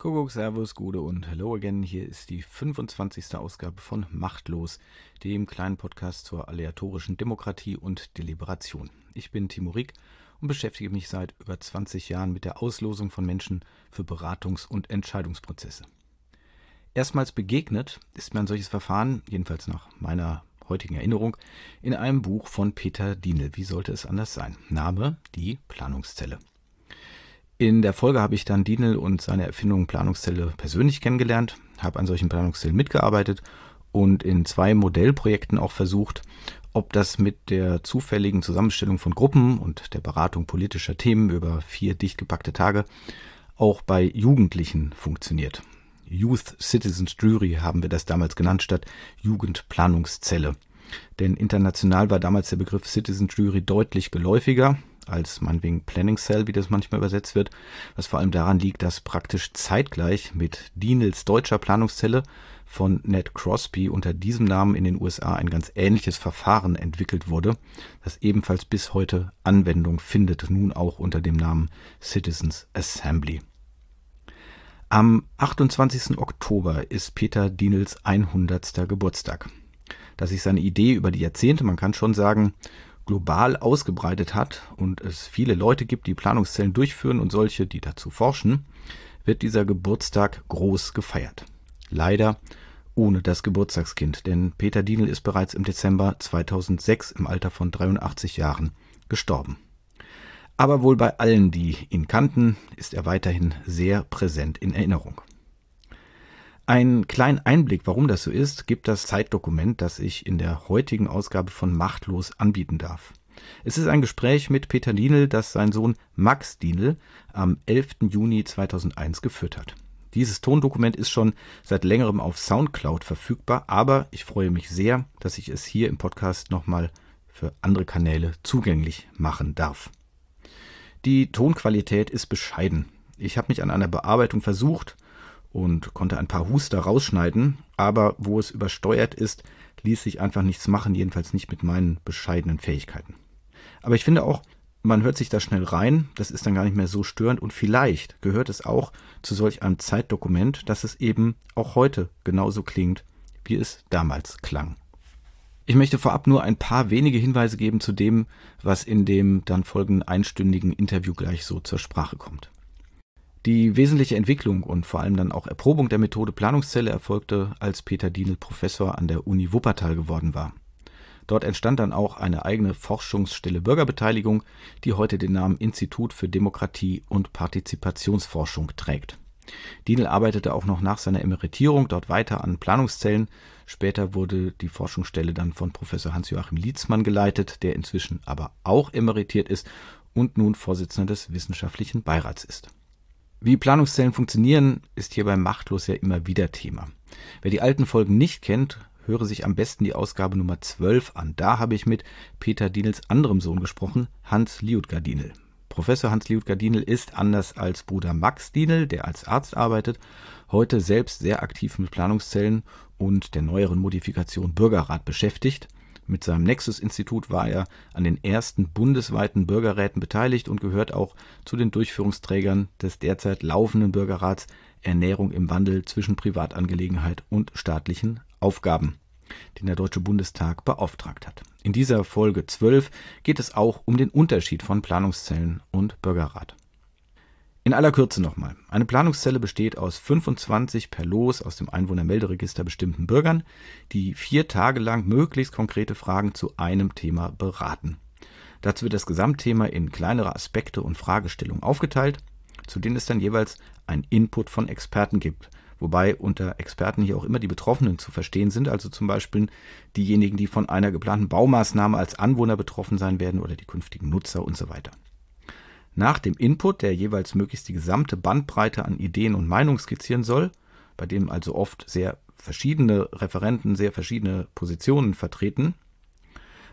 Kuckuck, Servus, Gude und Hello again. Hier ist die 25. Ausgabe von Machtlos, dem kleinen Podcast zur aleatorischen Demokratie und Deliberation. Ich bin Timo Rieck und beschäftige mich seit über 20 Jahren mit der Auslosung von Menschen für Beratungs- und Entscheidungsprozesse. Erstmals begegnet ist mir ein solches Verfahren, jedenfalls nach meiner heutigen Erinnerung, in einem Buch von Peter Dienel. Wie sollte es anders sein? Name Die Planungszelle. In der Folge habe ich dann Dienel und seine Erfindung Planungszelle persönlich kennengelernt, habe an solchen Planungszellen mitgearbeitet und in zwei Modellprojekten auch versucht, ob das mit der zufälligen Zusammenstellung von Gruppen und der Beratung politischer Themen über vier dicht gepackte Tage auch bei Jugendlichen funktioniert. Youth Citizens Jury haben wir das damals genannt statt Jugendplanungszelle. Denn international war damals der Begriff Citizens Jury deutlich geläufiger als meinetwegen Planning Cell, wie das manchmal übersetzt wird, was vor allem daran liegt, dass praktisch zeitgleich mit Dienels deutscher Planungszelle von Ned Crosby unter diesem Namen in den USA ein ganz ähnliches Verfahren entwickelt wurde, das ebenfalls bis heute Anwendung findet, nun auch unter dem Namen Citizens Assembly. Am 28. Oktober ist Peter Dienels 100. Geburtstag. Dass sich seine Idee über die Jahrzehnte, man kann schon sagen, global ausgebreitet hat und es viele Leute gibt, die Planungszellen durchführen und solche, die dazu forschen, wird dieser Geburtstag groß gefeiert. Leider ohne das Geburtstagskind, denn Peter Dienel ist bereits im Dezember 2006 im Alter von 83 Jahren gestorben. Aber wohl bei allen, die ihn kannten, ist er weiterhin sehr präsent in Erinnerung. Einen kleinen Einblick, warum das so ist, gibt das Zeitdokument, das ich in der heutigen Ausgabe von Machtlos anbieten darf. Es ist ein Gespräch mit Peter Dienel, das sein Sohn Max Dienel am 11. Juni 2001 geführt hat. Dieses Tondokument ist schon seit längerem auf Soundcloud verfügbar, aber ich freue mich sehr, dass ich es hier im Podcast nochmal für andere Kanäle zugänglich machen darf. Die Tonqualität ist bescheiden. Ich habe mich an einer Bearbeitung versucht und konnte ein paar Huster rausschneiden, aber wo es übersteuert ist, ließ sich einfach nichts machen, jedenfalls nicht mit meinen bescheidenen Fähigkeiten. Aber ich finde auch, man hört sich da schnell rein, das ist dann gar nicht mehr so störend und vielleicht gehört es auch zu solch einem Zeitdokument, dass es eben auch heute genauso klingt, wie es damals klang. Ich möchte vorab nur ein paar wenige Hinweise geben zu dem, was in dem dann folgenden einstündigen Interview gleich so zur Sprache kommt. Die wesentliche Entwicklung und vor allem dann auch Erprobung der Methode Planungszelle erfolgte, als Peter Dienel Professor an der Uni Wuppertal geworden war. Dort entstand dann auch eine eigene Forschungsstelle Bürgerbeteiligung, die heute den Namen Institut für Demokratie und Partizipationsforschung trägt. Dienel arbeitete auch noch nach seiner Emeritierung dort weiter an Planungszellen. Später wurde die Forschungsstelle dann von Professor Hans-Joachim Lietzmann geleitet, der inzwischen aber auch emeritiert ist und nun Vorsitzender des wissenschaftlichen Beirats ist. Wie Planungszellen funktionieren, ist hier beim Machtlos ja immer wieder Thema. Wer die alten Folgen nicht kennt, höre sich am besten die Ausgabe Nummer 12 an. Da habe ich mit Peter Dienels anderem Sohn gesprochen, Hans Liutgar Dienel. Professor Hans Liutgar Dienel ist, anders als Bruder Max Dienel, der als Arzt arbeitet, heute selbst sehr aktiv mit Planungszellen und der neueren Modifikation Bürgerrat beschäftigt – mit seinem Nexus-Institut war er an den ersten bundesweiten Bürgerräten beteiligt und gehört auch zu den Durchführungsträgern des derzeit laufenden Bürgerrats Ernährung im Wandel zwischen Privatangelegenheit und staatlichen Aufgaben, den der Deutsche Bundestag beauftragt hat. In dieser Folge 12 geht es auch um den Unterschied von Planungszellen und Bürgerrat. In aller Kürze nochmal. Eine Planungszelle besteht aus 25 per Los aus dem Einwohnermelderegister bestimmten Bürgern, die vier Tage lang möglichst konkrete Fragen zu einem Thema beraten. Dazu wird das Gesamtthema in kleinere Aspekte und Fragestellungen aufgeteilt, zu denen es dann jeweils ein Input von Experten gibt. Wobei unter Experten hier auch immer die Betroffenen zu verstehen sind, also zum Beispiel diejenigen, die von einer geplanten Baumaßnahme als Anwohner betroffen sein werden oder die künftigen Nutzer und so weiter. Nach dem Input, der jeweils möglichst die gesamte Bandbreite an Ideen und Meinungen skizzieren soll, bei dem also oft sehr verschiedene Referenten sehr verschiedene Positionen vertreten,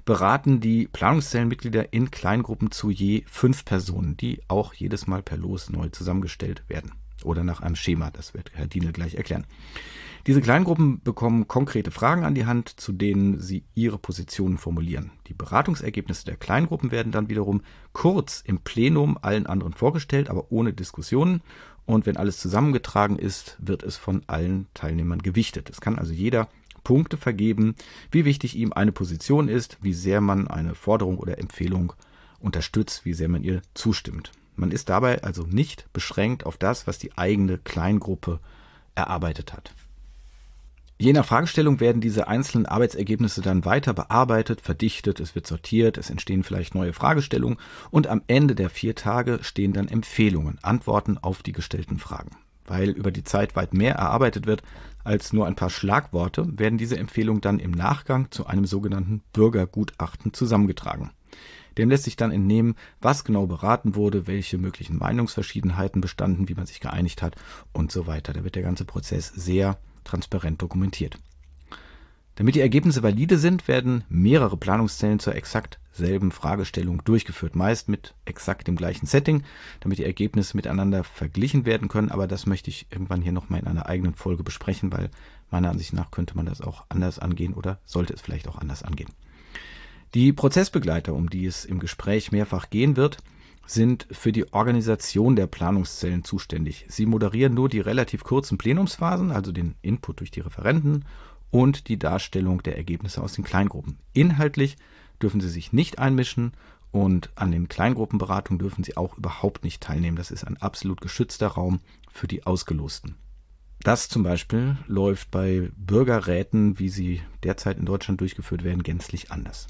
beraten die Planungszellenmitglieder in Kleingruppen zu je fünf Personen, die auch jedes Mal per Los neu zusammengestellt werden. Oder nach einem Schema. Das wird Herr Dienel gleich erklären. Diese Kleingruppen bekommen konkrete Fragen an die Hand, zu denen sie ihre Positionen formulieren. Die Beratungsergebnisse der Kleingruppen werden dann wiederum kurz im Plenum allen anderen vorgestellt, aber ohne Diskussionen. Und wenn alles zusammengetragen ist, wird es von allen Teilnehmern gewichtet. Es kann also jeder Punkte vergeben, wie wichtig ihm eine Position ist, wie sehr man eine Forderung oder Empfehlung unterstützt, wie sehr man ihr zustimmt. Man ist dabei also nicht beschränkt auf das, was die eigene Kleingruppe erarbeitet hat. Je nach Fragestellung werden diese einzelnen Arbeitsergebnisse dann weiter bearbeitet, verdichtet, es wird sortiert, es entstehen vielleicht neue Fragestellungen und am Ende der vier Tage stehen dann Empfehlungen, Antworten auf die gestellten Fragen. Weil über die Zeit weit mehr erarbeitet wird als nur ein paar Schlagworte, werden diese Empfehlungen dann im Nachgang zu einem sogenannten Bürgergutachten zusammengetragen. Dem lässt sich dann entnehmen, was genau beraten wurde, welche möglichen Meinungsverschiedenheiten bestanden, wie man sich geeinigt hat und so weiter. Da wird der ganze Prozess sehr transparent dokumentiert. Damit die Ergebnisse valide sind, werden mehrere Planungszellen zur exakt selben Fragestellung durchgeführt, meist mit exakt dem gleichen Setting, damit die Ergebnisse miteinander verglichen werden können. Aber das möchte ich irgendwann hier nochmal in einer eigenen Folge besprechen, weil meiner Ansicht nach könnte man das auch anders angehen oder sollte es vielleicht auch anders angehen. Die Prozessbegleiter, um die es im Gespräch mehrfach gehen wird, sind für die Organisation der Planungszellen zuständig. Sie moderieren nur die relativ kurzen Plenumsphasen, also den Input durch die Referenten und die Darstellung der Ergebnisse aus den Kleingruppen. Inhaltlich dürfen sie sich nicht einmischen und an den Kleingruppenberatungen dürfen sie auch überhaupt nicht teilnehmen. Das ist ein absolut geschützter Raum für die Ausgelosten. Das zum Beispiel läuft bei Bürgerräten, wie sie derzeit in Deutschland durchgeführt werden, gänzlich anders.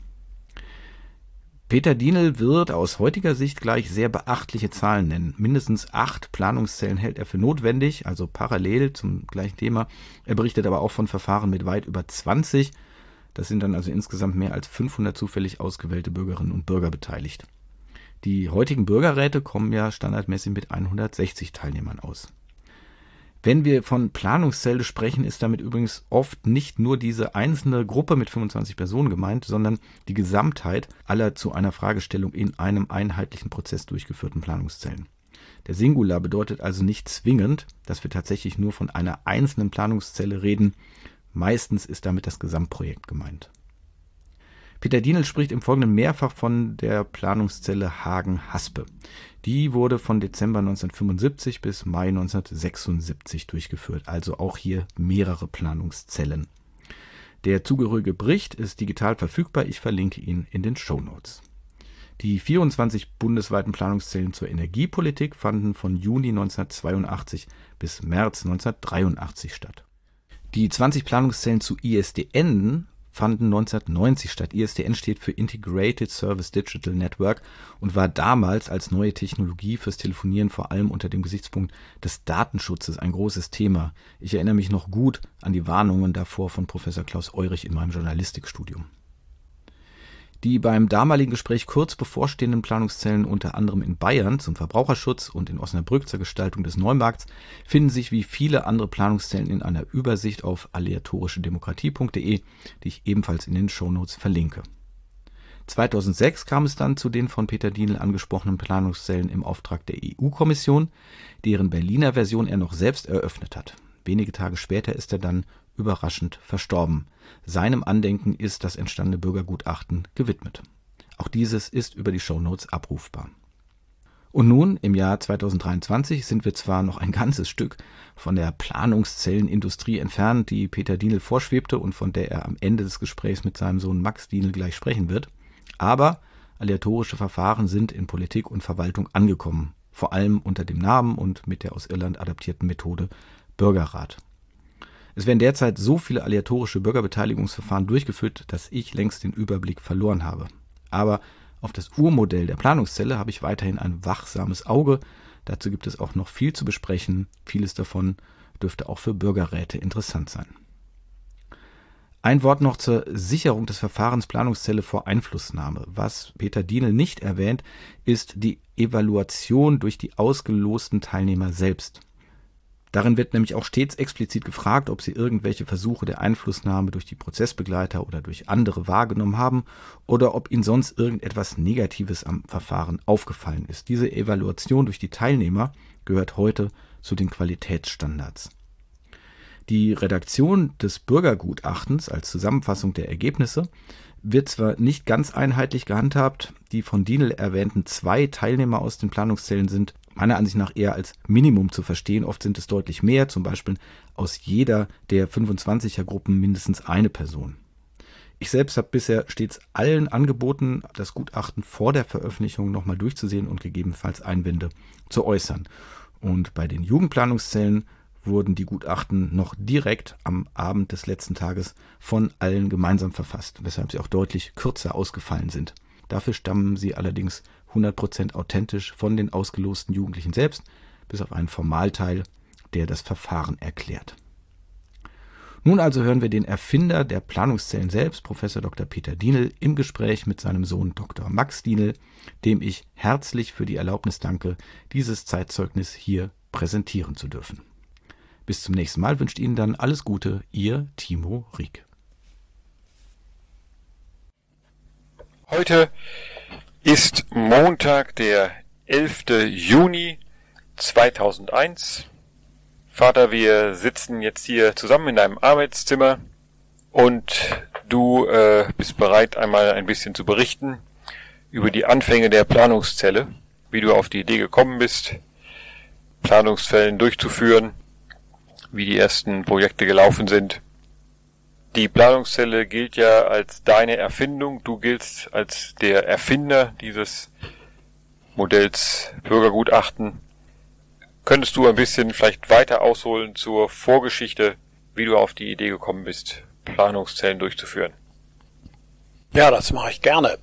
Peter Dienel wird aus heutiger Sicht gleich sehr beachtliche Zahlen nennen. Mindestens acht Planungszellen hält er für notwendig, also parallel zum gleichen Thema. Er berichtet aber auch von Verfahren mit weit über 20. Das sind dann also insgesamt mehr als 500 zufällig ausgewählte Bürgerinnen und Bürger beteiligt. Die heutigen Bürgerräte kommen ja standardmäßig mit 160 Teilnehmern aus. Wenn wir von Planungszelle sprechen, ist damit übrigens oft nicht nur diese einzelne Gruppe mit 25 Personen gemeint, sondern die Gesamtheit aller zu einer Fragestellung in einem einheitlichen Prozess durchgeführten Planungszellen. Der Singular bedeutet also nicht zwingend, dass wir tatsächlich nur von einer einzelnen Planungszelle reden. Meistens ist damit das Gesamtprojekt gemeint. Peter Dienel spricht im Folgenden mehrfach von der Planungszelle Hagen-Haspe. Die wurde von Dezember 1975 bis Mai 1976 durchgeführt, also auch hier mehrere Planungszellen. Der zugehörige Bericht ist digital verfügbar, ich verlinke ihn in den Show Notes. Die 24 bundesweiten Planungszellen zur Energiepolitik fanden von Juni 1982 bis März 1983 statt. Die 20 Planungszellen zu ISDN fanden 1990 statt. ISDN steht für Integrated Service Digital Network und war damals als neue Technologie fürs Telefonieren vor allem unter dem Gesichtspunkt des Datenschutzes ein großes Thema. Ich erinnere mich noch gut an die Warnungen davor von Professor Klaus Eurich in meinem Journalistikstudium. Die beim damaligen Gespräch kurz bevorstehenden Planungszellen unter anderem in Bayern zum Verbraucherschutz und in Osnabrück zur Gestaltung des Neumarkts finden sich wie viele andere Planungszellen in einer Übersicht auf aleatorischedemokratie.de, die ich ebenfalls in den Shownotes verlinke. 2006 kam es dann zu den von Peter Dienel angesprochenen Planungszellen im Auftrag der EU-Kommission, deren Berliner Version er noch selbst eröffnet hat. Wenige Tage später ist er dann überraschend verstorben. Seinem Andenken ist das entstandene Bürgergutachten gewidmet. Auch dieses ist über die Shownotes abrufbar. Und nun, im Jahr 2023, sind wir zwar noch ein ganzes Stück von der Planungszellenindustrie entfernt, die Peter Dienel vorschwebte und von der er am Ende des Gesprächs mit seinem Sohn Max Dienel gleich sprechen wird, aber aleatorische Verfahren sind in Politik und Verwaltung angekommen, vor allem unter dem Namen und mit der aus Irland adaptierten Methode Bürgerrat. Es werden derzeit so viele aleatorische Bürgerbeteiligungsverfahren durchgeführt, dass ich längst den Überblick verloren habe. Aber auf das Urmodell der Planungszelle habe ich weiterhin ein wachsames Auge. Dazu gibt es auch noch viel zu besprechen. Vieles davon dürfte auch für Bürgerräte interessant sein. Ein Wort noch zur Sicherung des Verfahrens Planungszelle vor Einflussnahme. Was Peter Dienel nicht erwähnt, ist die Evaluation durch die ausgelosten Teilnehmer selbst. Darin wird nämlich auch stets explizit gefragt, ob sie irgendwelche Versuche der Einflussnahme durch die Prozessbegleiter oder durch andere wahrgenommen haben oder ob ihnen sonst irgendetwas Negatives am Verfahren aufgefallen ist. Diese Evaluation durch die Teilnehmer gehört heute zu den Qualitätsstandards. Die Redaktion des Bürgergutachtens als Zusammenfassung der Ergebnisse wird zwar nicht ganz einheitlich gehandhabt, die von Dienel erwähnten zwei Teilnehmer aus den Planungszellen sind meiner Ansicht nach eher als Minimum zu verstehen. Oft sind es deutlich mehr, zum Beispiel aus jeder der 25er Gruppen mindestens eine Person. Ich selbst habe bisher stets allen angeboten, das Gutachten vor der Veröffentlichung nochmal durchzusehen und gegebenenfalls Einwände zu äußern. Und bei den Jugendplanungszellen wurden die Gutachten noch direkt am Abend des letzten Tages von allen gemeinsam verfasst, weshalb sie auch deutlich kürzer ausgefallen sind. Dafür stammen sie allerdings 100% authentisch von den ausgelosten Jugendlichen selbst, bis auf einen Formalteil, der das Verfahren erklärt. Nun also hören wir den Erfinder der Planungszellen selbst, Professor Dr. Peter Dienel, im Gespräch mit seinem Sohn Dr. Max Dienel, dem ich herzlich für die Erlaubnis danke, dieses Zeitzeugnis hier präsentieren zu dürfen. Bis zum nächsten Mal wünscht Ihnen dann alles Gute, Ihr Timo Rieck. Heute ist Montag, der 11. Juni 2001. Vater, wir sitzen jetzt hier zusammen in deinem Arbeitszimmer und du äh, bist bereit, einmal ein bisschen zu berichten über die Anfänge der Planungszelle, wie du auf die Idee gekommen bist, Planungsfällen durchzuführen wie die ersten Projekte gelaufen sind. Die Planungszelle gilt ja als deine Erfindung. Du giltst als der Erfinder dieses Modells Bürgergutachten. Könntest du ein bisschen vielleicht weiter ausholen zur Vorgeschichte, wie du auf die Idee gekommen bist, Planungszellen durchzuführen? Ja, das mache ich gerne.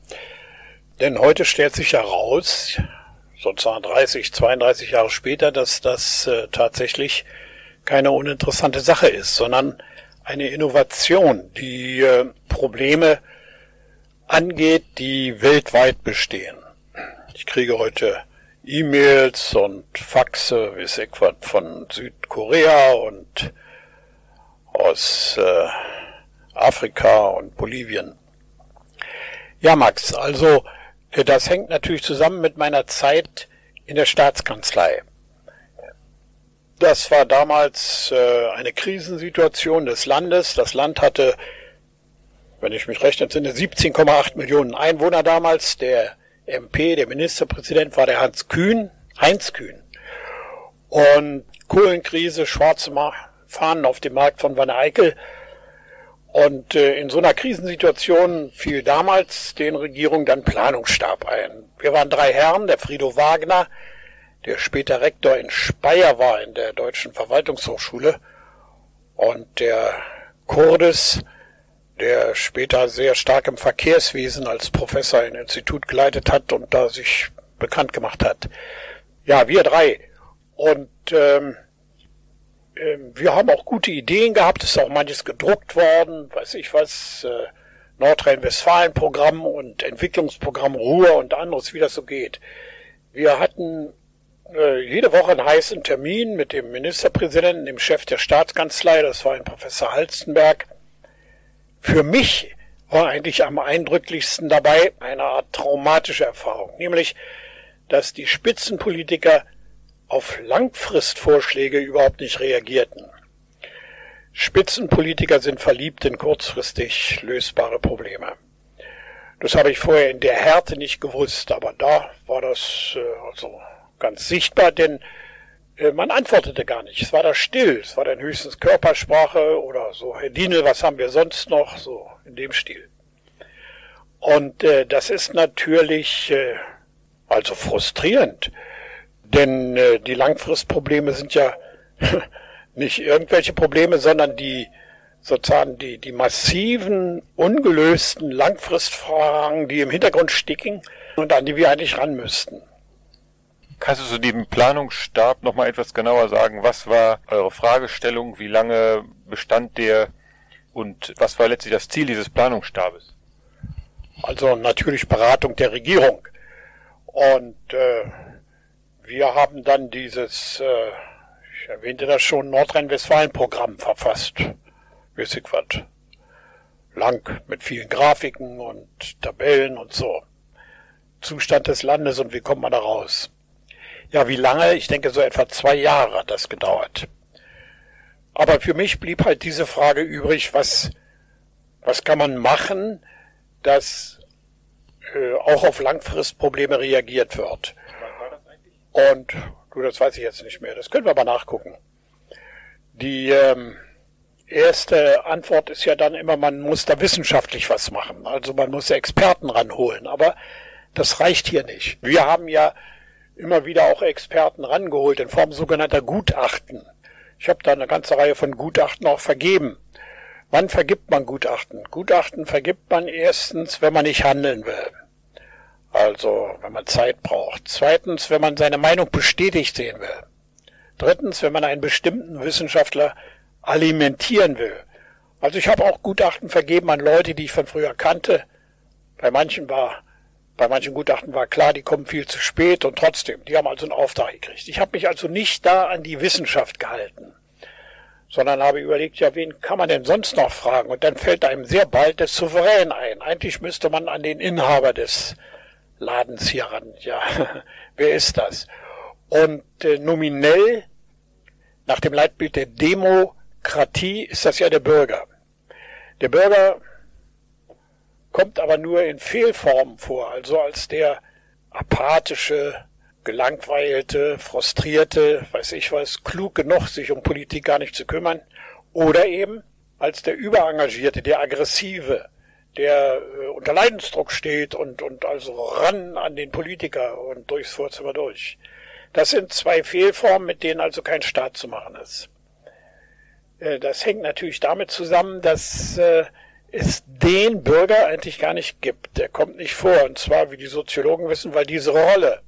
Denn heute stellt sich heraus, sozusagen 30, 32 Jahre später, dass das äh, tatsächlich keine uninteressante Sache ist, sondern eine Innovation, die äh, Probleme angeht, die weltweit bestehen. Ich kriege heute E-Mails und Faxe, wie es etwa von Südkorea und aus äh, Afrika und Bolivien. Ja, Max, also äh, das hängt natürlich zusammen mit meiner Zeit in der Staatskanzlei. Das war damals äh, eine Krisensituation des Landes. Das Land hatte, wenn ich mich recht entsinne, 17,8 Millionen Einwohner damals. Der MP, der Ministerpräsident, war der Hans Kühn, Heinz Kühn. Und Kohlenkrise, schwarze Fahnen auf dem Markt von Wanne Eickel. Und äh, in so einer Krisensituation fiel damals den Regierungen dann Planungsstab ein. Wir waren drei Herren, der Frido Wagner, der später Rektor in Speyer war in der Deutschen Verwaltungshochschule und der Kurdes, der später sehr stark im Verkehrswesen als Professor ein Institut geleitet hat und da sich bekannt gemacht hat. Ja, wir drei. Und ähm, äh, wir haben auch gute Ideen gehabt, ist auch manches gedruckt worden, weiß ich was, äh, Nordrhein-Westfalen-Programm und Entwicklungsprogramm Ruhr und anderes, wie das so geht. Wir hatten jede Woche einen heißen Termin mit dem Ministerpräsidenten, dem Chef der Staatskanzlei, das war ein Professor Halstenberg. Für mich war eigentlich am eindrücklichsten dabei eine Art traumatische Erfahrung, nämlich, dass die Spitzenpolitiker auf Langfristvorschläge überhaupt nicht reagierten. Spitzenpolitiker sind verliebt in kurzfristig lösbare Probleme. Das habe ich vorher in der Härte nicht gewusst, aber da war das äh, also ganz sichtbar, denn äh, man antwortete gar nicht. Es war da still. Es war dann höchstens Körpersprache oder so, Herr Dienel, was haben wir sonst noch? So in dem Stil. Und äh, das ist natürlich äh, also frustrierend, denn äh, die Langfristprobleme sind ja nicht irgendwelche Probleme, sondern die sozusagen die, die massiven, ungelösten Langfristfragen, die im Hintergrund sticken und an die wir eigentlich ran müssten. Kannst du zu diesem Planungsstab nochmal etwas genauer sagen? Was war eure Fragestellung? Wie lange bestand der? Und was war letztlich das Ziel dieses Planungsstabes? Also natürlich Beratung der Regierung. Und äh, wir haben dann dieses, äh, ich erwähnte das schon, Nordrhein-Westfalen-Programm verfasst. Was. Lang, mit vielen Grafiken und Tabellen und so. Zustand des Landes und wie kommt man da raus. Ja, wie lange? Ich denke, so etwa zwei Jahre hat das gedauert. Aber für mich blieb halt diese Frage übrig, was, was kann man machen, dass äh, auch auf Langfristprobleme reagiert wird. Und du, das weiß ich jetzt nicht mehr. Das können wir aber nachgucken. Die ähm, erste Antwort ist ja dann immer, man muss da wissenschaftlich was machen. Also man muss Experten ranholen. Aber das reicht hier nicht. Wir haben ja immer wieder auch Experten rangeholt in Form sogenannter Gutachten. Ich habe da eine ganze Reihe von Gutachten auch vergeben. Wann vergibt man Gutachten? Gutachten vergibt man erstens, wenn man nicht handeln will. Also, wenn man Zeit braucht. Zweitens, wenn man seine Meinung bestätigt sehen will. Drittens, wenn man einen bestimmten Wissenschaftler alimentieren will. Also ich habe auch Gutachten vergeben an Leute, die ich von früher kannte. Bei manchen war, bei manchen Gutachten war klar, die kommen viel zu spät und trotzdem, die haben also einen Auftrag gekriegt. Ich habe mich also nicht da an die Wissenschaft gehalten, sondern habe überlegt, ja, wen kann man denn sonst noch fragen? Und dann fällt einem sehr bald der Souverän ein. Eigentlich müsste man an den Inhaber des Ladens hier ran. Ja, wer ist das? Und äh, nominell nach dem Leitbild der Demokratie ist das ja der Bürger. Der Bürger kommt aber nur in Fehlformen vor, also als der apathische, gelangweilte, frustrierte, weiß ich was, klug genug, sich um Politik gar nicht zu kümmern, oder eben als der überengagierte, der aggressive, der äh, unter Leidensdruck steht und, und also ran an den Politiker und durchs Vorzimmer durch. Das sind zwei Fehlformen, mit denen also kein Staat zu machen ist. Äh, das hängt natürlich damit zusammen, dass äh, es den Bürger eigentlich gar nicht gibt. Der kommt nicht vor. Und zwar, wie die Soziologen wissen, weil diese Rolle,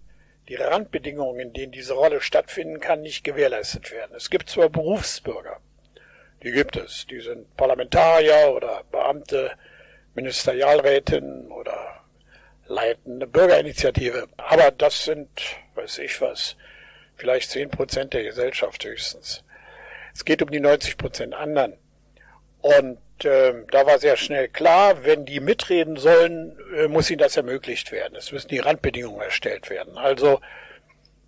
die Randbedingungen, in denen diese Rolle stattfinden kann, nicht gewährleistet werden. Es gibt zwar Berufsbürger, die gibt es. Die sind Parlamentarier oder Beamte, Ministerialrätin oder leitende Bürgerinitiative. Aber das sind, weiß ich was, vielleicht zehn Prozent der Gesellschaft höchstens. Es geht um die 90 Prozent anderen. Und äh, da war sehr schnell klar, wenn die mitreden sollen, äh, muss ihnen das ermöglicht werden. Es müssen die Randbedingungen erstellt werden. Also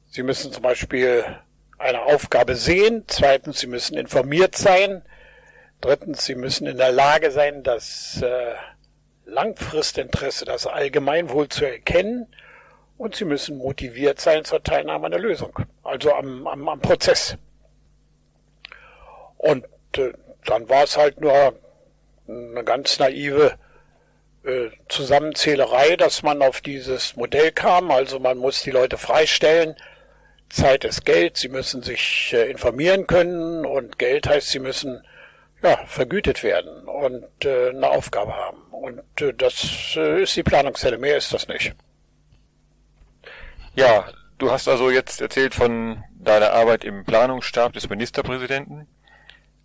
sie müssen zum Beispiel eine Aufgabe sehen. Zweitens, sie müssen informiert sein. Drittens, sie müssen in der Lage sein, das äh, Langfristinteresse, das Allgemeinwohl zu erkennen und sie müssen motiviert sein zur Teilnahme an der Lösung, also am, am, am Prozess. Und äh, dann war es halt nur eine ganz naive äh, Zusammenzählerei, dass man auf dieses Modell kam. Also man muss die Leute freistellen. Zeit ist Geld, sie müssen sich äh, informieren können und Geld heißt, sie müssen ja, vergütet werden und äh, eine Aufgabe haben. Und das ist die Planungszelle, mehr ist das nicht. Ja, du hast also jetzt erzählt von deiner Arbeit im Planungsstab des Ministerpräsidenten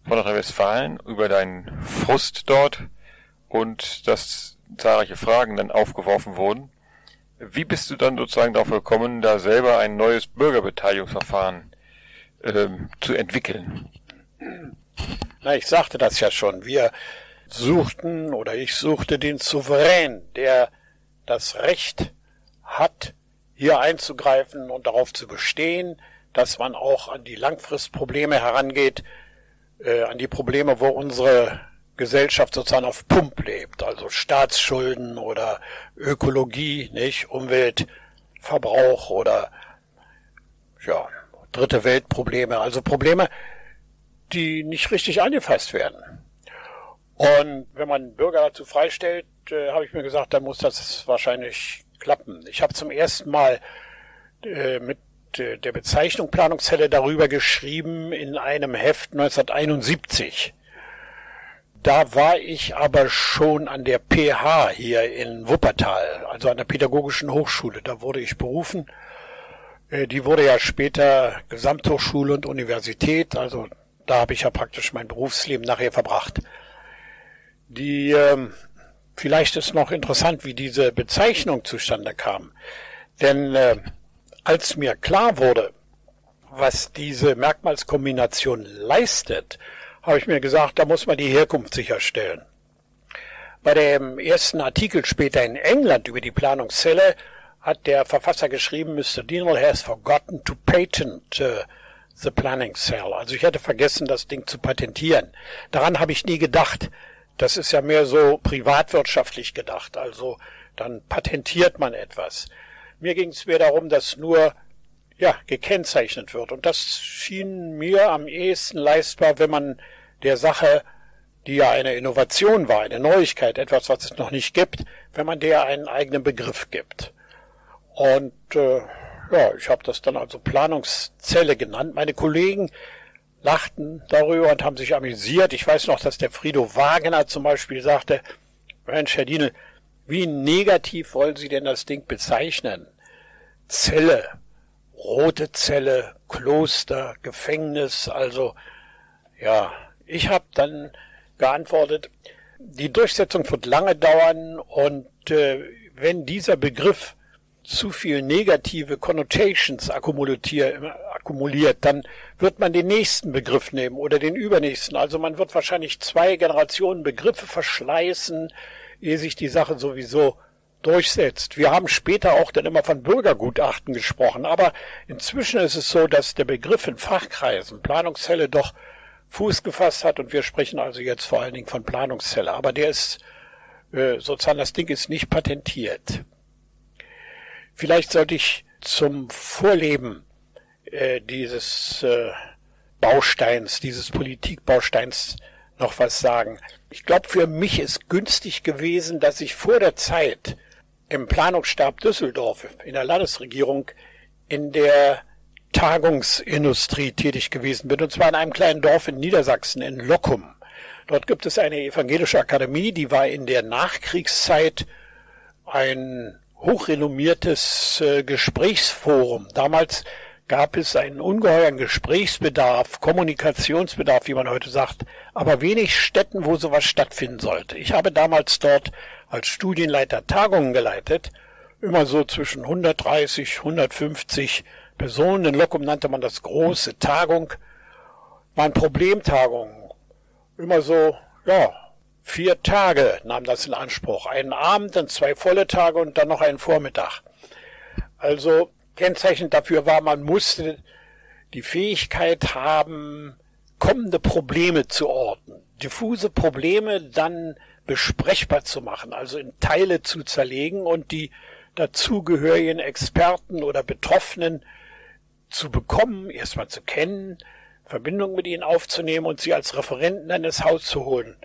von Nordrhein-Westfalen, über deinen Frust dort und dass zahlreiche Fragen dann aufgeworfen wurden. Wie bist du dann sozusagen darauf gekommen, da selber ein neues Bürgerbeteiligungsverfahren ähm, zu entwickeln? Na, ich sagte das ja schon. Wir suchten oder ich suchte den Souverän, der das Recht hat, hier einzugreifen und darauf zu bestehen, dass man auch an die Langfristprobleme herangeht, äh, an die Probleme, wo unsere Gesellschaft sozusagen auf Pump lebt, also Staatsschulden oder Ökologie, nicht Umweltverbrauch oder ja dritte Weltprobleme, also Probleme, die nicht richtig angefasst werden. Und wenn man Bürger dazu freistellt, äh, habe ich mir gesagt, dann muss das wahrscheinlich klappen. Ich habe zum ersten Mal äh, mit der Bezeichnung Planungszelle darüber geschrieben in einem Heft 1971. Da war ich aber schon an der PH hier in Wuppertal, also an der Pädagogischen Hochschule. Da wurde ich berufen. Äh, die wurde ja später Gesamthochschule und Universität, also da habe ich ja praktisch mein Berufsleben nachher verbracht. Die ähm, vielleicht ist noch interessant, wie diese Bezeichnung zustande kam. Denn äh, als mir klar wurde, was diese Merkmalskombination leistet, habe ich mir gesagt, da muss man die Herkunft sicherstellen. Bei dem ersten Artikel später in England über die Planungszelle hat der Verfasser geschrieben, Mr. Dienel has forgotten to patent uh, the planning cell. Also ich hätte vergessen, das Ding zu patentieren. Daran habe ich nie gedacht. Das ist ja mehr so privatwirtschaftlich gedacht. Also dann patentiert man etwas. Mir ging es mehr darum, dass nur ja, gekennzeichnet wird. Und das schien mir am ehesten leistbar, wenn man der Sache, die ja eine Innovation war, eine Neuigkeit, etwas, was es noch nicht gibt, wenn man der einen eigenen Begriff gibt. Und äh, ja, ich habe das dann also Planungszelle genannt. Meine Kollegen lachten darüber und haben sich amüsiert. Ich weiß noch, dass der Frido Wagner zum Beispiel sagte, Mensch, Herr Dienel, wie negativ wollen Sie denn das Ding bezeichnen? Zelle, rote Zelle, Kloster, Gefängnis, also ja, ich habe dann geantwortet, die Durchsetzung wird lange dauern und äh, wenn dieser Begriff zu viel negative Connotations akkumuliert, dann wird man den nächsten Begriff nehmen oder den übernächsten. Also man wird wahrscheinlich zwei Generationen Begriffe verschleißen, ehe sich die Sache sowieso durchsetzt. Wir haben später auch dann immer von Bürgergutachten gesprochen, aber inzwischen ist es so, dass der Begriff in Fachkreisen Planungszelle doch Fuß gefasst hat und wir sprechen also jetzt vor allen Dingen von Planungszelle. Aber der ist äh, sozusagen, das Ding ist nicht patentiert. Vielleicht sollte ich zum Vorleben äh, dieses äh, Bausteins, dieses Politikbausteins noch was sagen. Ich glaube, für mich ist günstig gewesen, dass ich vor der Zeit im Planungsstab Düsseldorf in der Landesregierung in der Tagungsindustrie tätig gewesen bin, und zwar in einem kleinen Dorf in Niedersachsen, in Lockum. Dort gibt es eine evangelische Akademie, die war in der Nachkriegszeit ein hochrenommiertes äh, Gesprächsforum. Damals gab es einen ungeheuren Gesprächsbedarf, Kommunikationsbedarf, wie man heute sagt, aber wenig Städten, wo sowas stattfinden sollte. Ich habe damals dort als Studienleiter Tagungen geleitet, immer so zwischen 130, 150 Personen. In Lockum nannte man das große Tagung. Waren Problemtagungen. Immer so, ja, Vier Tage nahm das in Anspruch. Einen Abend, dann zwei volle Tage und dann noch einen Vormittag. Also kennzeichnend dafür war, man musste die Fähigkeit haben, kommende Probleme zu orten, diffuse Probleme dann besprechbar zu machen, also in Teile zu zerlegen und die dazugehörigen Experten oder Betroffenen zu bekommen, erstmal zu kennen, Verbindung mit ihnen aufzunehmen und sie als Referenten in das Haus zu holen.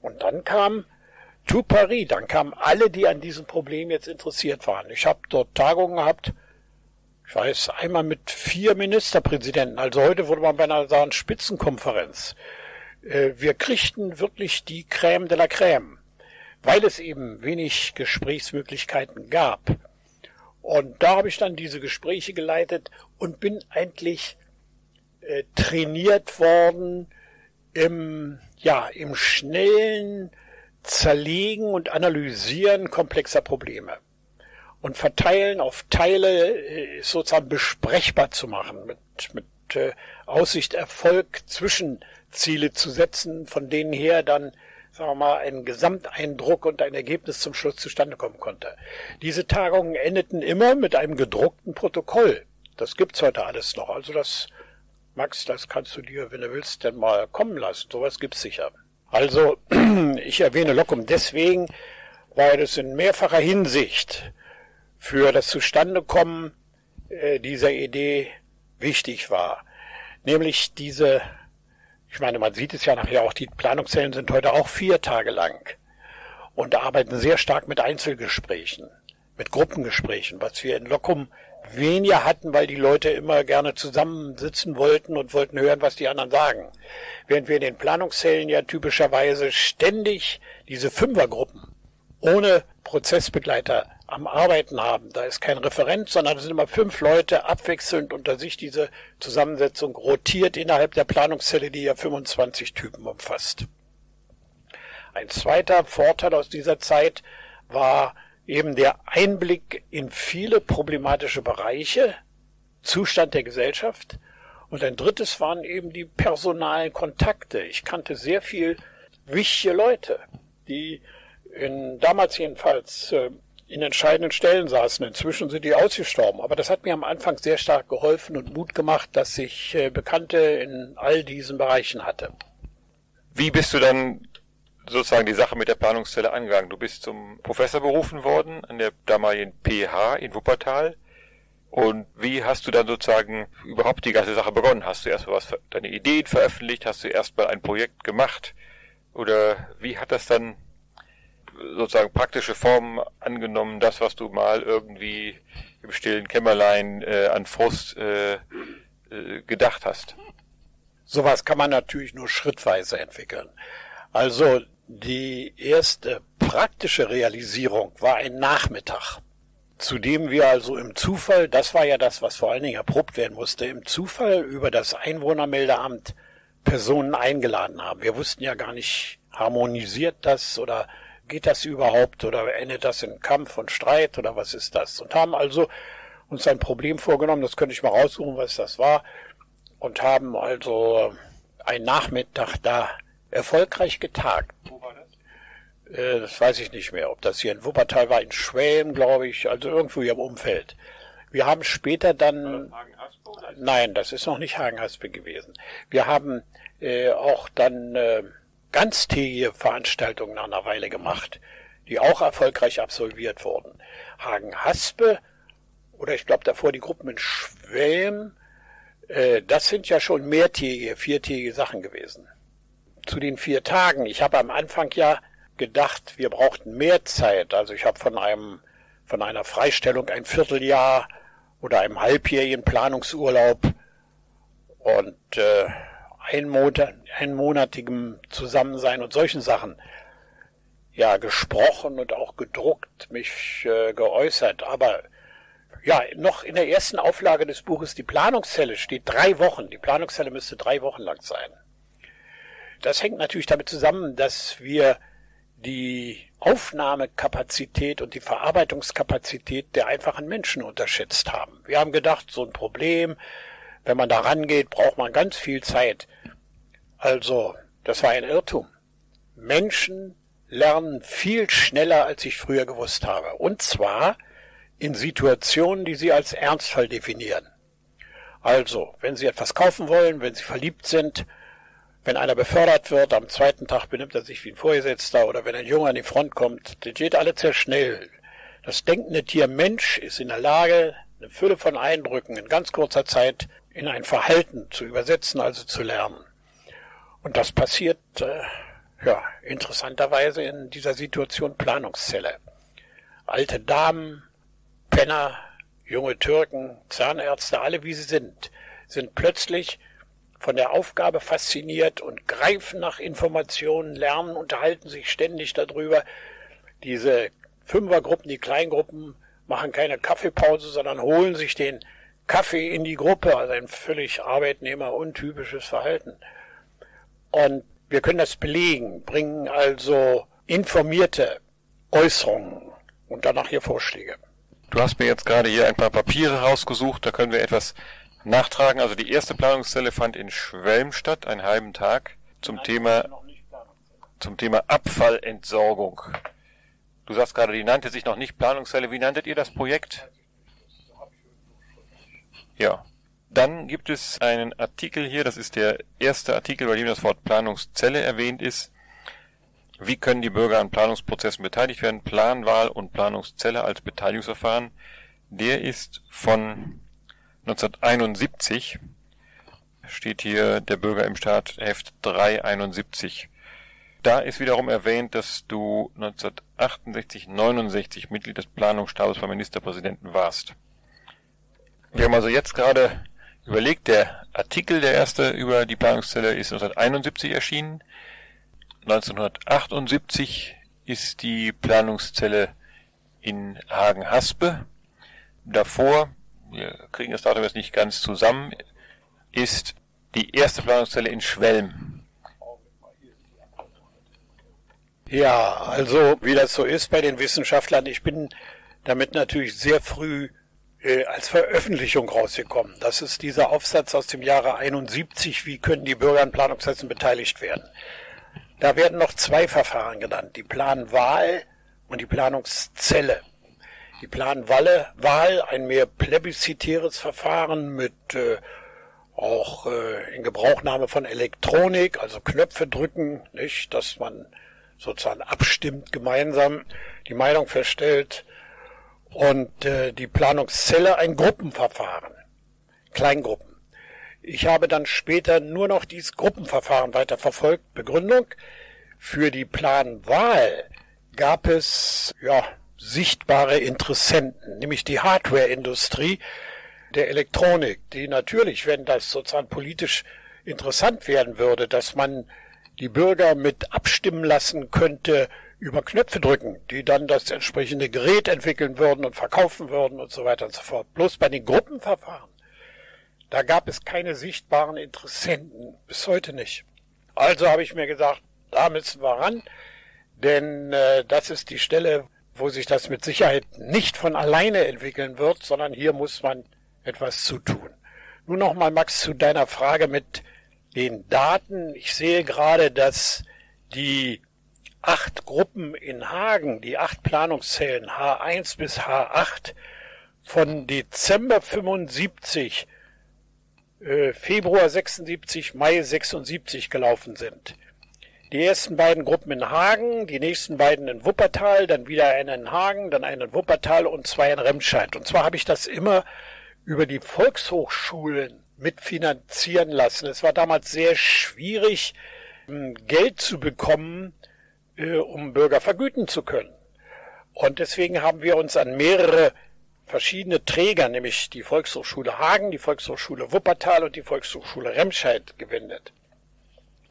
Und dann kam to Paris, dann kamen alle, die an diesem Problem jetzt interessiert waren. Ich habe dort Tagungen gehabt, ich weiß, einmal mit vier Ministerpräsidenten. Also heute würde man beinahe sagen Spitzenkonferenz. Äh, wir kriegten wirklich die Crème de la Crème, weil es eben wenig Gesprächsmöglichkeiten gab. Und da habe ich dann diese Gespräche geleitet und bin eigentlich äh, trainiert worden im ja, im schnellen Zerlegen und Analysieren komplexer Probleme und verteilen auf Teile äh, sozusagen besprechbar zu machen, mit, mit äh, Aussicht Erfolg Zwischenziele zu setzen, von denen her dann sagen wir mal, ein Gesamteindruck und ein Ergebnis zum Schluss zustande kommen konnte. Diese Tagungen endeten immer mit einem gedruckten Protokoll. Das gibt's heute alles noch. Also das Max, das kannst du dir, wenn du willst, denn mal kommen lassen. Sowas gibt's sicher. Also, ich erwähne Lockum deswegen, weil es in mehrfacher Hinsicht für das Zustandekommen äh, dieser Idee wichtig war. Nämlich diese, ich meine, man sieht es ja nachher auch, die Planungszellen sind heute auch vier Tage lang und arbeiten sehr stark mit Einzelgesprächen, mit Gruppengesprächen, was wir in Lockum weniger hatten, weil die Leute immer gerne zusammensitzen wollten und wollten hören, was die anderen sagen. Während wir in den Planungszellen ja typischerweise ständig diese Fünfergruppen ohne Prozessbegleiter am Arbeiten haben. Da ist kein Referent, sondern es sind immer fünf Leute abwechselnd unter sich. Diese Zusammensetzung rotiert innerhalb der Planungszelle, die ja 25 Typen umfasst. Ein zweiter Vorteil aus dieser Zeit war eben der Einblick in viele problematische Bereiche, Zustand der Gesellschaft. Und ein drittes waren eben die personalen Kontakte. Ich kannte sehr viel wichtige Leute, die in, damals jedenfalls äh, in entscheidenden Stellen saßen. Inzwischen sind die ausgestorben. Aber das hat mir am Anfang sehr stark geholfen und Mut gemacht, dass ich äh, Bekannte in all diesen Bereichen hatte. Wie bist du dann sozusagen die Sache mit der Planungszelle angegangen? Du bist zum Professor berufen worden an der damaligen PH in Wuppertal. Und wie hast du dann sozusagen überhaupt die ganze Sache begonnen? Hast du erst mal was, deine Ideen veröffentlicht? Hast du erst mal ein Projekt gemacht? Oder wie hat das dann sozusagen praktische Formen angenommen, das, was du mal irgendwie im stillen Kämmerlein äh, an Frust äh, äh, gedacht hast? Sowas kann man natürlich nur schrittweise entwickeln. Also die erste praktische Realisierung war ein Nachmittag, zu dem wir also im Zufall, das war ja das, was vor allen Dingen erprobt werden musste, im Zufall über das Einwohnermeldeamt Personen eingeladen haben. Wir wussten ja gar nicht, harmonisiert das oder geht das überhaupt oder endet das in Kampf und Streit oder was ist das? Und haben also uns ein Problem vorgenommen, das könnte ich mal raussuchen, was das war, und haben also einen Nachmittag da erfolgreich getagt. Wo war das? Äh, das weiß ich nicht mehr, ob das hier in Wuppertal war, in Schwelm, glaube ich, also irgendwo hier im Umfeld. Wir haben später dann. Nein, das ist noch nicht Hagen-Haspe gewesen. Wir haben äh, auch dann äh, ganztägige Veranstaltungen nach einer Weile gemacht, die auch erfolgreich absolviert wurden. Hagen-Haspe oder ich glaube davor die Gruppen in Schwelm, äh, das sind ja schon mehrtägige, viertägige Sachen gewesen. Zu den vier Tagen, ich habe am Anfang ja gedacht, wir brauchten mehr Zeit. Also ich habe von einem von einer Freistellung ein Vierteljahr oder einem halbjährigen Planungsurlaub und äh, einmonatigem Zusammensein und solchen Sachen ja gesprochen und auch gedruckt mich äh, geäußert. Aber ja, noch in der ersten Auflage des Buches Die Planungszelle steht drei Wochen. Die Planungszelle müsste drei Wochen lang sein. Das hängt natürlich damit zusammen, dass wir die Aufnahmekapazität und die Verarbeitungskapazität der einfachen Menschen unterschätzt haben. Wir haben gedacht, so ein Problem, wenn man da rangeht, braucht man ganz viel Zeit. Also, das war ein Irrtum. Menschen lernen viel schneller, als ich früher gewusst habe. Und zwar in Situationen, die sie als Ernstfall definieren. Also, wenn sie etwas kaufen wollen, wenn sie verliebt sind, wenn einer befördert wird, am zweiten Tag benimmt er sich wie ein Vorgesetzter oder wenn ein Junge an die Front kommt, das geht alles sehr schnell. Das denkende Tier Mensch ist in der Lage, eine Fülle von Eindrücken in ganz kurzer Zeit in ein Verhalten zu übersetzen, also zu lernen. Und das passiert, äh, ja, interessanterweise in dieser Situation Planungszelle. Alte Damen, Penner, junge Türken, Zahnärzte, alle wie sie sind, sind plötzlich von der Aufgabe fasziniert und greifen nach Informationen, lernen, unterhalten sich ständig darüber. Diese Fünfergruppen, die Kleingruppen machen keine Kaffeepause, sondern holen sich den Kaffee in die Gruppe, also ein völlig arbeitnehmeruntypisches Verhalten. Und wir können das belegen, bringen also informierte Äußerungen und danach hier Vorschläge. Du hast mir jetzt gerade hier ein paar Papiere rausgesucht, da können wir etwas nachtragen. Also die erste Planungszelle fand in Schwelm statt, einen halben Tag, zum Nein, Thema zum Thema Abfallentsorgung. Du sagst gerade, die nannte sich noch nicht Planungszelle. Wie nanntet ihr das Projekt? Ja. Dann gibt es einen Artikel hier, das ist der erste Artikel, bei dem das Wort Planungszelle erwähnt ist. Wie können die Bürger an Planungsprozessen beteiligt werden? Planwahl und Planungszelle als Beteiligungsverfahren. Der ist von 1971. Steht hier der Bürger im Staat Heft 371. Da ist wiederum erwähnt, dass du 1968, 69 Mitglied des Planungsstabes beim Ministerpräsidenten warst. Wir haben also jetzt gerade überlegt, der Artikel, der erste über die Planungszelle, ist 1971 erschienen. 1978 ist die Planungszelle in Hagen-Haspe. Davor, wir kriegen das Datum jetzt nicht ganz zusammen, ist die erste Planungszelle in Schwelm. Ja, also wie das so ist bei den Wissenschaftlern, ich bin damit natürlich sehr früh äh, als Veröffentlichung rausgekommen. Das ist dieser Aufsatz aus dem Jahre 71, wie können die Bürger an Planungssätzen beteiligt werden. Da werden noch zwei Verfahren genannt, die Planwahl und die Planungszelle. die Planwahl, ein mehr plebiszitäres Verfahren mit äh, auch äh, in Gebrauchnahme von Elektronik, also Knöpfe drücken, nicht, dass man sozusagen abstimmt gemeinsam, die Meinung feststellt und äh, die Planungszelle ein Gruppenverfahren, Kleingruppen. Ich habe dann später nur noch dieses Gruppenverfahren weiter verfolgt. Begründung für die Planwahl gab es ja sichtbare Interessenten, nämlich die Hardwareindustrie der Elektronik, die natürlich, wenn das sozusagen politisch interessant werden würde, dass man die Bürger mit abstimmen lassen könnte über Knöpfe drücken, die dann das entsprechende Gerät entwickeln würden und verkaufen würden und so weiter und so fort. Bloß bei den Gruppenverfahren, da gab es keine sichtbaren Interessenten, bis heute nicht. Also habe ich mir gesagt, da müssen wir ran, denn äh, das ist die Stelle, wo sich das mit Sicherheit nicht von alleine entwickeln wird, sondern hier muss man etwas zu tun. Nun nochmal, Max, zu deiner Frage mit den Daten. Ich sehe gerade, dass die acht Gruppen in Hagen, die acht Planungszellen H1 bis H8 von Dezember 75, äh, Februar 76, Mai 76 gelaufen sind. Die ersten beiden Gruppen in Hagen, die nächsten beiden in Wuppertal, dann wieder einen in Hagen, dann einen in Wuppertal und zwei in Remscheid. Und zwar habe ich das immer über die Volkshochschulen mitfinanzieren lassen. Es war damals sehr schwierig, ähm, Geld zu bekommen, äh, um Bürger vergüten zu können. Und deswegen haben wir uns an mehrere verschiedene Träger, nämlich die Volkshochschule Hagen, die Volkshochschule Wuppertal und die Volkshochschule Remscheid gewendet.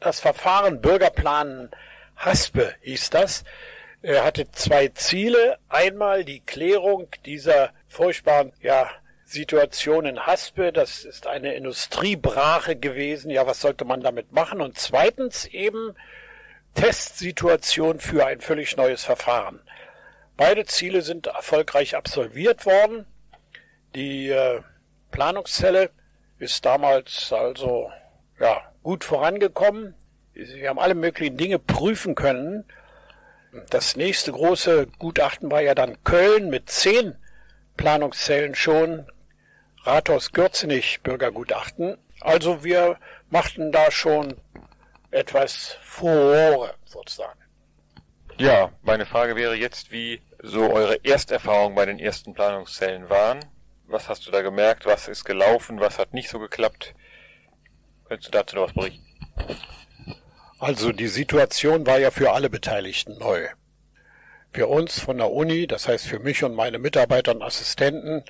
Das Verfahren Bürgerplanen Haspe hieß das, Er hatte zwei Ziele. Einmal die Klärung dieser furchtbaren, ja, Situation in Haspe. Das ist eine Industriebrache gewesen. Ja, was sollte man damit machen? Und zweitens eben Testsituation für ein völlig neues Verfahren. Beide Ziele sind erfolgreich absolviert worden. Die äh, Planungszelle ist damals also ja, gut vorangekommen. Wir haben alle möglichen Dinge prüfen können. Das nächste große Gutachten war ja dann Köln mit zehn Planungszellen schon. Rathaus Gürzenich Bürgergutachten. Also wir machten da schon etwas Furore sozusagen. Ja, meine Frage wäre jetzt, wie so eure Ersterfahrungen bei den ersten Planungszellen waren. Was hast du da gemerkt? Was ist gelaufen? Was hat nicht so geklappt? Könntest du dazu noch was berichten? Also die Situation war ja für alle Beteiligten neu. Für uns von der Uni, das heißt für mich und meine Mitarbeiter und Assistenten,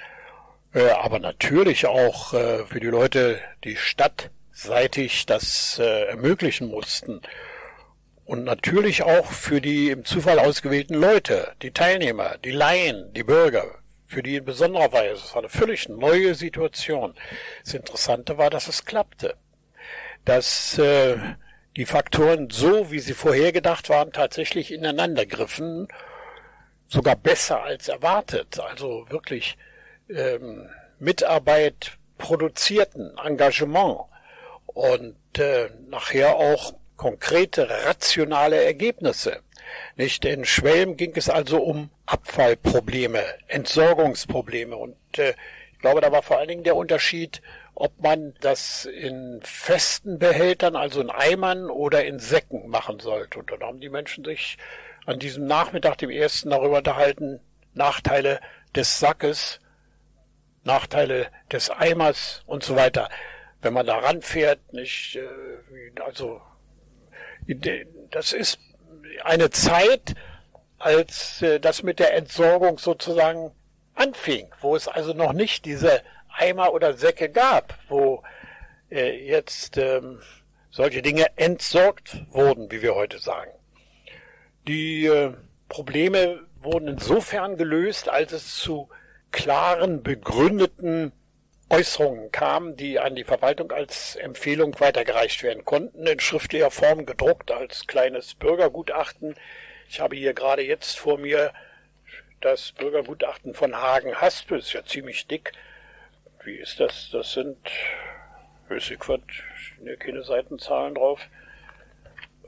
äh, aber natürlich auch äh, für die Leute, die stadtseitig das äh, ermöglichen mussten. Und natürlich auch für die im Zufall ausgewählten Leute, die Teilnehmer, die Laien, die Bürger, für die in besonderer Weise. Es war eine völlig neue Situation. Das Interessante war, dass es klappte dass äh, die Faktoren so, wie sie vorhergedacht waren, tatsächlich ineinander griffen, sogar besser als erwartet. Also wirklich ähm, Mitarbeit produzierten, Engagement und äh, nachher auch konkrete, rationale Ergebnisse. Nicht? In Schwelm ging es also um Abfallprobleme, Entsorgungsprobleme und äh, ich glaube, da war vor allen Dingen der Unterschied ob man das in festen Behältern, also in Eimern oder in Säcken machen sollte. Und dann haben die Menschen sich an diesem Nachmittag, dem ersten, darüber unterhalten, Nachteile des Sackes, Nachteile des Eimers und so weiter. Wenn man da ranfährt, nicht, äh, also, das ist eine Zeit, als äh, das mit der Entsorgung sozusagen anfing, wo es also noch nicht diese Eimer oder Säcke gab, wo äh, jetzt ähm, solche Dinge entsorgt wurden, wie wir heute sagen. Die äh, Probleme wurden insofern gelöst, als es zu klaren, begründeten Äußerungen kam, die an die Verwaltung als Empfehlung weitergereicht werden konnten, in schriftlicher Form gedruckt als kleines Bürgergutachten. Ich habe hier gerade jetzt vor mir das Bürgergutachten von Hagen Haspe, ist ja ziemlich dick, wie ist das? Das sind, weiß ich was, ja keine Seitenzahlen drauf.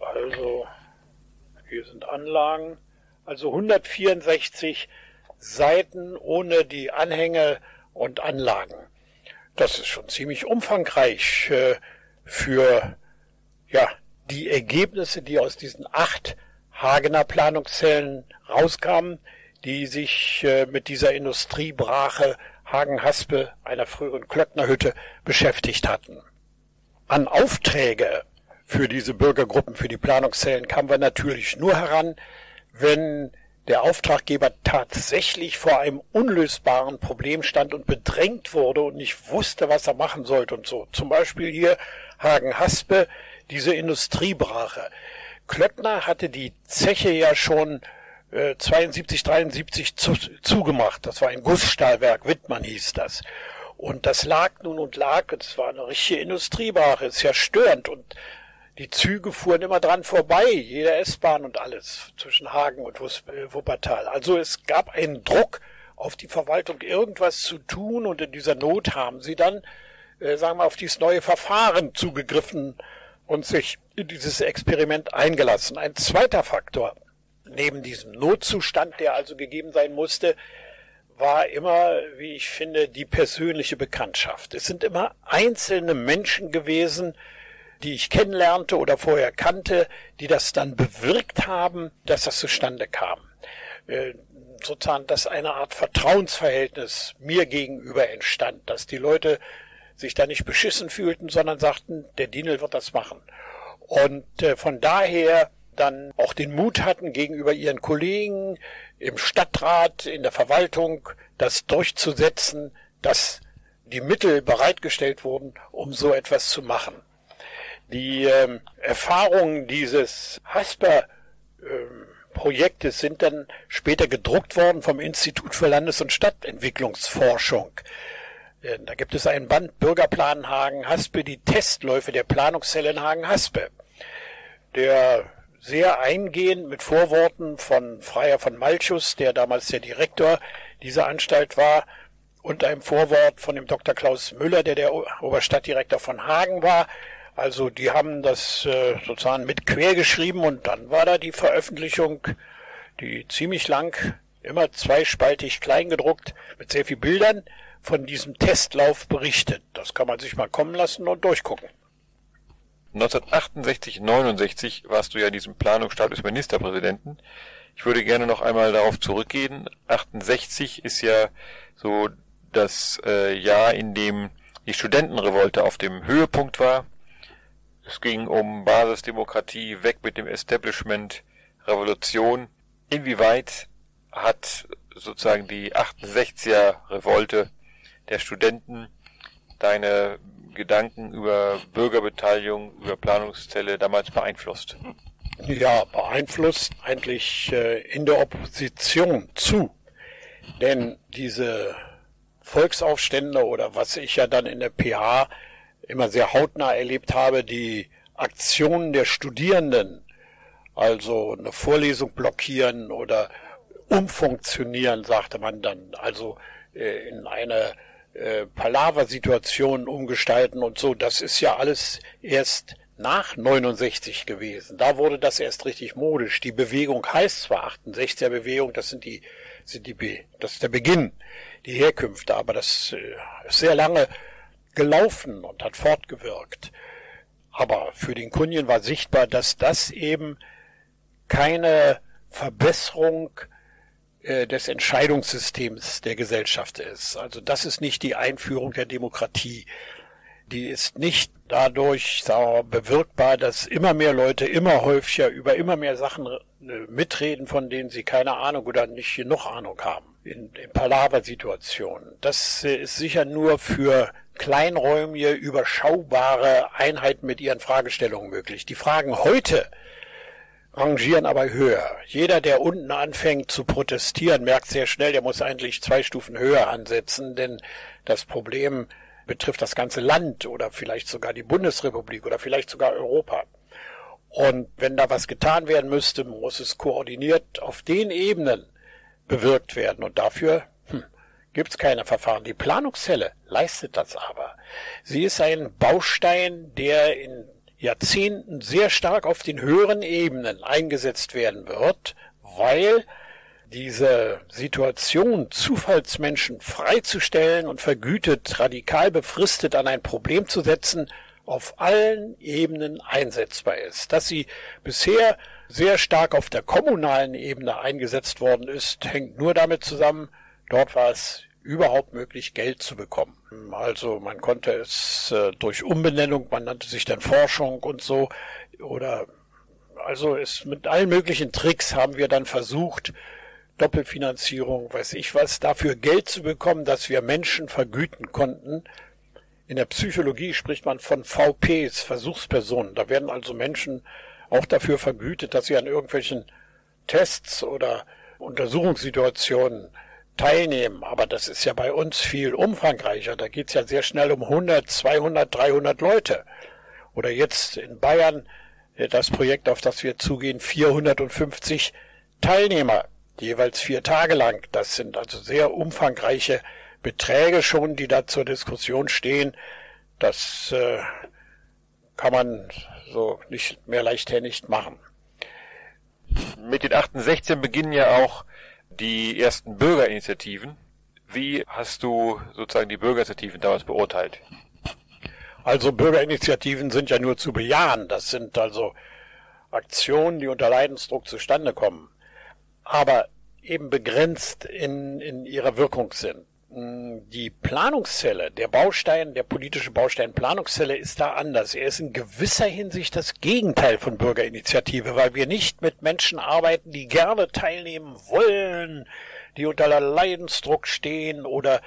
Also, hier sind Anlagen. Also 164 Seiten ohne die Anhänge und Anlagen. Das ist schon ziemlich umfangreich äh, für ja, die Ergebnisse, die aus diesen acht Hagener Planungszellen rauskamen, die sich äh, mit dieser Industriebrache Hagen-Haspe, einer früheren Klöcknerhütte, beschäftigt hatten. An Aufträge für diese Bürgergruppen, für die Planungszellen kamen wir natürlich nur heran, wenn der Auftraggeber tatsächlich vor einem unlösbaren Problem stand und bedrängt wurde und nicht wusste, was er machen sollte und so. Zum Beispiel hier Hagen-Haspe, diese Industriebrache. Klöckner hatte die Zeche ja schon 72, 73 zu, zugemacht. Das war ein Gussstahlwerk, Wittmann hieß das. Und das lag nun und lag, es war eine richtige Industriebrache, ist ja störend und die Züge fuhren immer dran vorbei, jede S-Bahn und alles zwischen Hagen und äh, Wuppertal. Also es gab einen Druck auf die Verwaltung, irgendwas zu tun und in dieser Not haben sie dann, äh, sagen wir, auf dieses neue Verfahren zugegriffen und sich in dieses Experiment eingelassen. Ein zweiter Faktor neben diesem Notzustand, der also gegeben sein musste, war immer, wie ich finde, die persönliche Bekanntschaft. Es sind immer einzelne Menschen gewesen, die ich kennenlernte oder vorher kannte, die das dann bewirkt haben, dass das zustande kam. Äh, sozusagen, dass eine Art Vertrauensverhältnis mir gegenüber entstand, dass die Leute sich da nicht beschissen fühlten, sondern sagten, der Dienel wird das machen. Und äh, von daher dann auch den Mut hatten, gegenüber ihren Kollegen im Stadtrat, in der Verwaltung, das durchzusetzen, dass die Mittel bereitgestellt wurden, um so etwas zu machen. Die ähm, Erfahrungen dieses Hasper ähm, Projektes sind dann später gedruckt worden vom Institut für Landes- und Stadtentwicklungsforschung. Äh, da gibt es einen Band Bürgerplan Hagen-Haspe, die Testläufe der Planungszelle in Hagen-Haspe. Der sehr eingehend mit Vorworten von Freier von Malchus, der damals der Direktor dieser Anstalt war, und einem Vorwort von dem Dr. Klaus Müller, der der Oberstadtdirektor von Hagen war. Also die haben das äh, sozusagen mit quer geschrieben und dann war da die Veröffentlichung, die ziemlich lang, immer zweispaltig klein gedruckt, mit sehr viel Bildern von diesem Testlauf berichtet. Das kann man sich mal kommen lassen und durchgucken. 1968, 69 warst du ja in diesem Planungsstab des Ministerpräsidenten. Ich würde gerne noch einmal darauf zurückgehen. 68 ist ja so das äh, Jahr, in dem die Studentenrevolte auf dem Höhepunkt war. Es ging um Basisdemokratie, weg mit dem Establishment, Revolution. Inwieweit hat sozusagen die 68er Revolte der Studenten deine Gedanken über Bürgerbeteiligung, über Planungszelle damals beeinflusst? Ja, beeinflusst eigentlich äh, in der Opposition zu. Denn diese Volksaufstände oder was ich ja dann in der PH immer sehr hautnah erlebt habe, die Aktionen der Studierenden, also eine Vorlesung blockieren oder umfunktionieren, sagte man dann, also äh, in eine äh, Palaver-Situationen umgestalten und so, das ist ja alles erst nach 69 gewesen. Da wurde das erst richtig modisch. Die Bewegung heißt zwar 68er Bewegung, das sind die, sind die, das ist der Beginn, die Herkünfte, aber das äh, ist sehr lange gelaufen und hat fortgewirkt. Aber für den Kunien war sichtbar, dass das eben keine Verbesserung äh, des Entscheidungssystems der Gesellschaft ist. Also das ist nicht die Einführung der Demokratie. Die ist nicht dadurch bewirkbar, dass immer mehr Leute immer häufiger über immer mehr Sachen äh, mitreden, von denen sie keine Ahnung oder nicht genug Ahnung haben. In, in Palaver-Situationen. Das äh, ist sicher nur für kleinräumige, überschaubare Einheiten mit ihren Fragestellungen möglich. Die Fragen heute rangieren aber höher. Jeder, der unten anfängt zu protestieren, merkt sehr schnell, der muss eigentlich zwei Stufen höher ansetzen, denn das Problem betrifft das ganze Land oder vielleicht sogar die Bundesrepublik oder vielleicht sogar Europa. Und wenn da was getan werden müsste, muss es koordiniert auf den Ebenen bewirkt werden. Und dafür hm, gibt es keine Verfahren. Die Planungszelle leistet das aber. Sie ist ein Baustein, der in Jahrzehnten sehr stark auf den höheren Ebenen eingesetzt werden wird, weil diese Situation, Zufallsmenschen freizustellen und vergütet, radikal befristet an ein Problem zu setzen, auf allen Ebenen einsetzbar ist. Dass sie bisher sehr stark auf der kommunalen Ebene eingesetzt worden ist, hängt nur damit zusammen, dort war es überhaupt möglich, Geld zu bekommen. Also man konnte es äh, durch Umbenennung, man nannte sich dann Forschung und so, oder also es mit allen möglichen Tricks haben wir dann versucht, Doppelfinanzierung, weiß ich was, dafür Geld zu bekommen, dass wir Menschen vergüten konnten. In der Psychologie spricht man von VPs, Versuchspersonen. Da werden also Menschen auch dafür vergütet, dass sie an irgendwelchen Tests oder Untersuchungssituationen teilnehmen. Aber das ist ja bei uns viel umfangreicher. Da geht's ja sehr schnell um 100, 200, 300 Leute. Oder jetzt in Bayern das Projekt, auf das wir zugehen, 450 Teilnehmer, jeweils vier Tage lang. Das sind also sehr umfangreiche Beträge schon, die da zur Diskussion stehen. Das äh, kann man so nicht mehr leichthändig machen. Mit den 68 beginnen ja auch die ersten Bürgerinitiativen. Wie hast du sozusagen die Bürgerinitiativen damals beurteilt? Also Bürgerinitiativen sind ja nur zu bejahen. Das sind also Aktionen, die unter Leidensdruck zustande kommen, aber eben begrenzt in, in ihrer Wirkung sind. Die Planungszelle, der Baustein, der politische Baustein Planungszelle ist da anders. Er ist in gewisser Hinsicht das Gegenteil von Bürgerinitiative, weil wir nicht mit Menschen arbeiten, die gerne teilnehmen wollen, die unter Leidensdruck stehen oder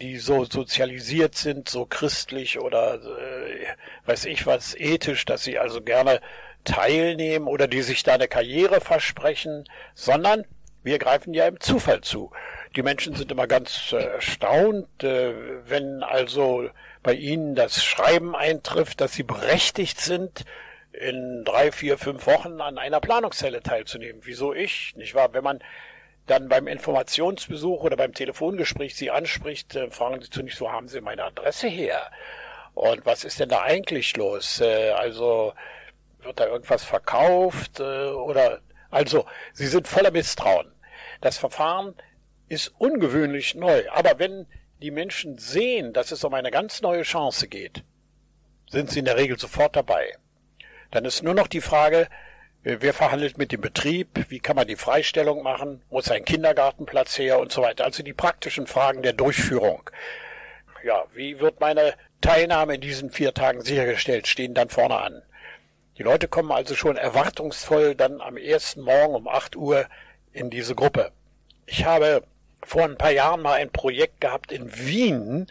die so sozialisiert sind, so christlich oder äh, weiß ich was, ethisch, dass sie also gerne teilnehmen oder die sich da eine Karriere versprechen, sondern wir greifen ja im Zufall zu. Die Menschen sind immer ganz äh, erstaunt, äh, wenn also bei ihnen das Schreiben eintrifft, dass sie berechtigt sind, in drei, vier, fünf Wochen an einer Planungszelle teilzunehmen. Wieso ich? Nicht wahr? Wenn man dann beim Informationsbesuch oder beim Telefongespräch Sie anspricht, äh, fragen Sie zunächst, wo haben Sie meine Adresse her? Und was ist denn da eigentlich los? Also wird da irgendwas verkauft oder also Sie sind voller Misstrauen. Das Verfahren ist ungewöhnlich neu. Aber wenn die Menschen sehen, dass es um eine ganz neue Chance geht, sind sie in der Regel sofort dabei. Dann ist nur noch die Frage, äh, wer verhandelt mit dem Betrieb, wie kann man die Freistellung machen, muss ein Kindergartenplatz her und so weiter. Also die praktischen Fragen der Durchführung. Ja, wie wird meine Teilnahme in diesen vier Tagen sichergestellt, stehen dann vorne an. Die Leute kommen also schon erwartungsvoll dann am ersten Morgen um 8 Uhr in diese Gruppe. Ich habe vor ein paar Jahren mal ein Projekt gehabt in Wien,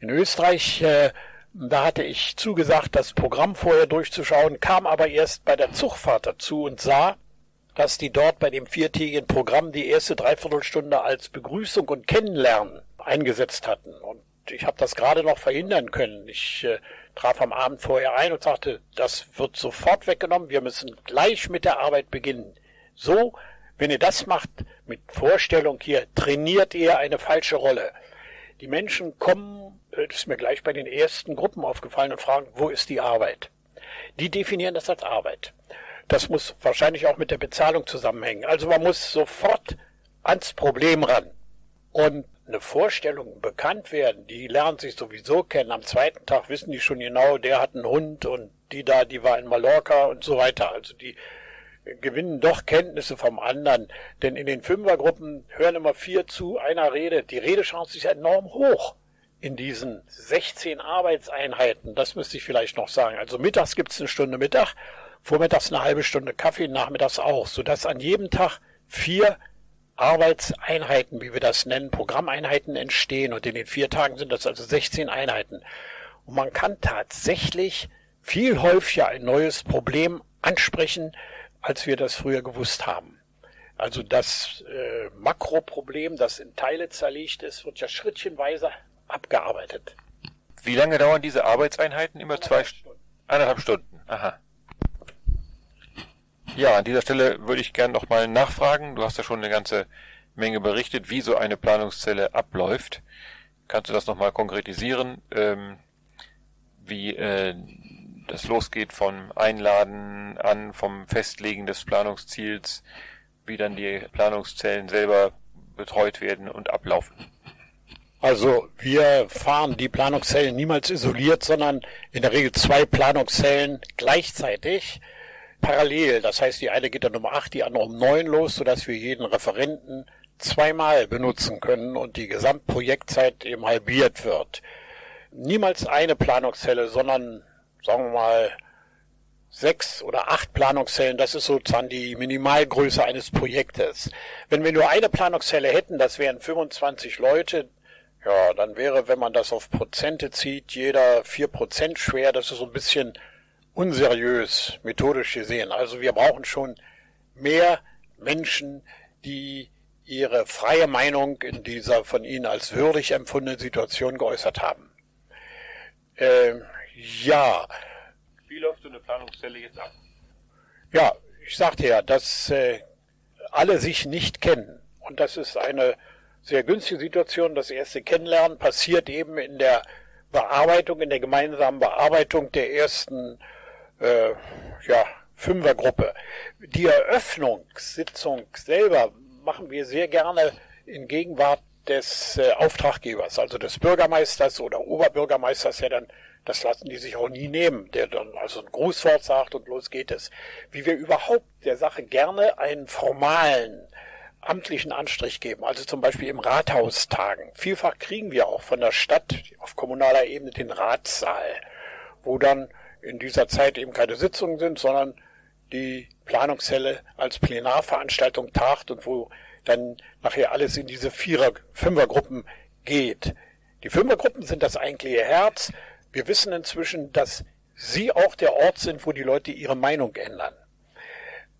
in Österreich. Äh, da hatte ich zugesagt, das Programm vorher durchzuschauen, kam aber erst bei der Zugfahrt dazu und sah, dass die dort bei dem viertägigen Programm die erste Dreiviertelstunde als Begrüßung und Kennenlernen eingesetzt hatten. Und ich habe das gerade noch verhindern können. Ich äh, traf am Abend vorher ein und sagte, das wird sofort weggenommen, wir müssen gleich mit der Arbeit beginnen. So wenn ihr das macht mit Vorstellung hier, trainiert ihr eine falsche Rolle. Die Menschen kommen, äh, das ist mir gleich bei den ersten Gruppen aufgefallen und fragen, wo ist die Arbeit? Die definieren das als Arbeit. Das muss wahrscheinlich auch mit der Bezahlung zusammenhängen. Also man muss sofort ans Problem ran. Und eine Vorstellung bekannt werden, die lernen sich sowieso kennen. Am zweiten Tag wissen die schon genau, der hat einen Hund und die da, die war in Mallorca und so weiter. Also die gewinnen doch Kenntnisse vom anderen. Denn in den Fünfergruppen hören immer vier zu, einer redet. Die Redechance ist enorm hoch in diesen 16 Arbeitseinheiten. Das müsste ich vielleicht noch sagen. Also mittags gibt's eine Stunde Mittag, vormittags eine halbe Stunde Kaffee, nachmittags auch, sodass an jedem Tag vier Arbeitseinheiten, wie wir das nennen, Programmeinheiten entstehen. Und in den vier Tagen sind das also 16 Einheiten. Und man kann tatsächlich viel häufiger ein neues Problem ansprechen, als wir das früher gewusst haben. Also das äh, Makroproblem, das in Teile zerlegt ist, wird ja schrittchenweise abgearbeitet. Wie lange dauern diese Arbeitseinheiten? Immer zwei Stunden. Eineinhalb Stunden. Aha. Ja, an dieser Stelle würde ich gerne nochmal nachfragen. Du hast ja schon eine ganze Menge berichtet, wie so eine Planungszelle abläuft. Kannst du das nochmal konkretisieren, ähm, wie äh, das losgeht vom Einladen an, vom Festlegen des Planungsziels, wie dann die Planungszellen selber betreut werden und ablaufen? Also wir fahren die Planungszellen niemals isoliert, sondern in der Regel zwei Planungszellen gleichzeitig parallel. Das heißt, die eine geht dann um acht, die andere um neun los, sodass wir jeden Referenten zweimal benutzen können und die Gesamtprojektzeit eben halbiert wird. Niemals eine Planungszelle, sondern sagen wir mal sechs oder acht Planungszellen, das ist sozusagen die Minimalgröße eines Projektes. Wenn wir nur eine Planungszelle hätten, das wären 25 Leute, ja, dann wäre, wenn man das auf Prozente zieht, jeder vier Prozent schwer. Das ist so ein bisschen unseriös, methodisch gesehen. Also wir brauchen schon mehr Menschen, die ihre freie Meinung in dieser von Ihnen als würdig empfundenen Situation geäußert haben. Ähm, ja, wie läuft so eine Planungszelle jetzt ab? Ja, ich sagte ja, dass äh, alle sich nicht kennen. Und das ist eine sehr günstige Situation. Das erste Kennenlernen passiert eben in der Bearbeitung, in der gemeinsamen Bearbeitung der ersten äh, ja, Fünfergruppe. Die Eröffnungssitzung selber machen wir sehr gerne in Gegenwart des äh, Auftraggebers, also des Bürgermeisters oder Oberbürgermeisters, der dann das lassen die sich auch nie nehmen, der dann also ein Grußwort sagt und los geht es. Wie wir überhaupt der Sache gerne einen formalen, amtlichen Anstrich geben, also zum Beispiel im Rathaustagen. Vielfach kriegen wir auch von der Stadt auf kommunaler Ebene den Ratssaal, wo dann in dieser Zeit eben keine Sitzungen sind, sondern die Planungszelle als Plenarveranstaltung tagt und wo dann nachher alles in diese Vierer-, Fünfergruppen geht. Die Fünfergruppen sind das eigentliche Herz. Wir wissen inzwischen, dass Sie auch der Ort sind, wo die Leute ihre Meinung ändern.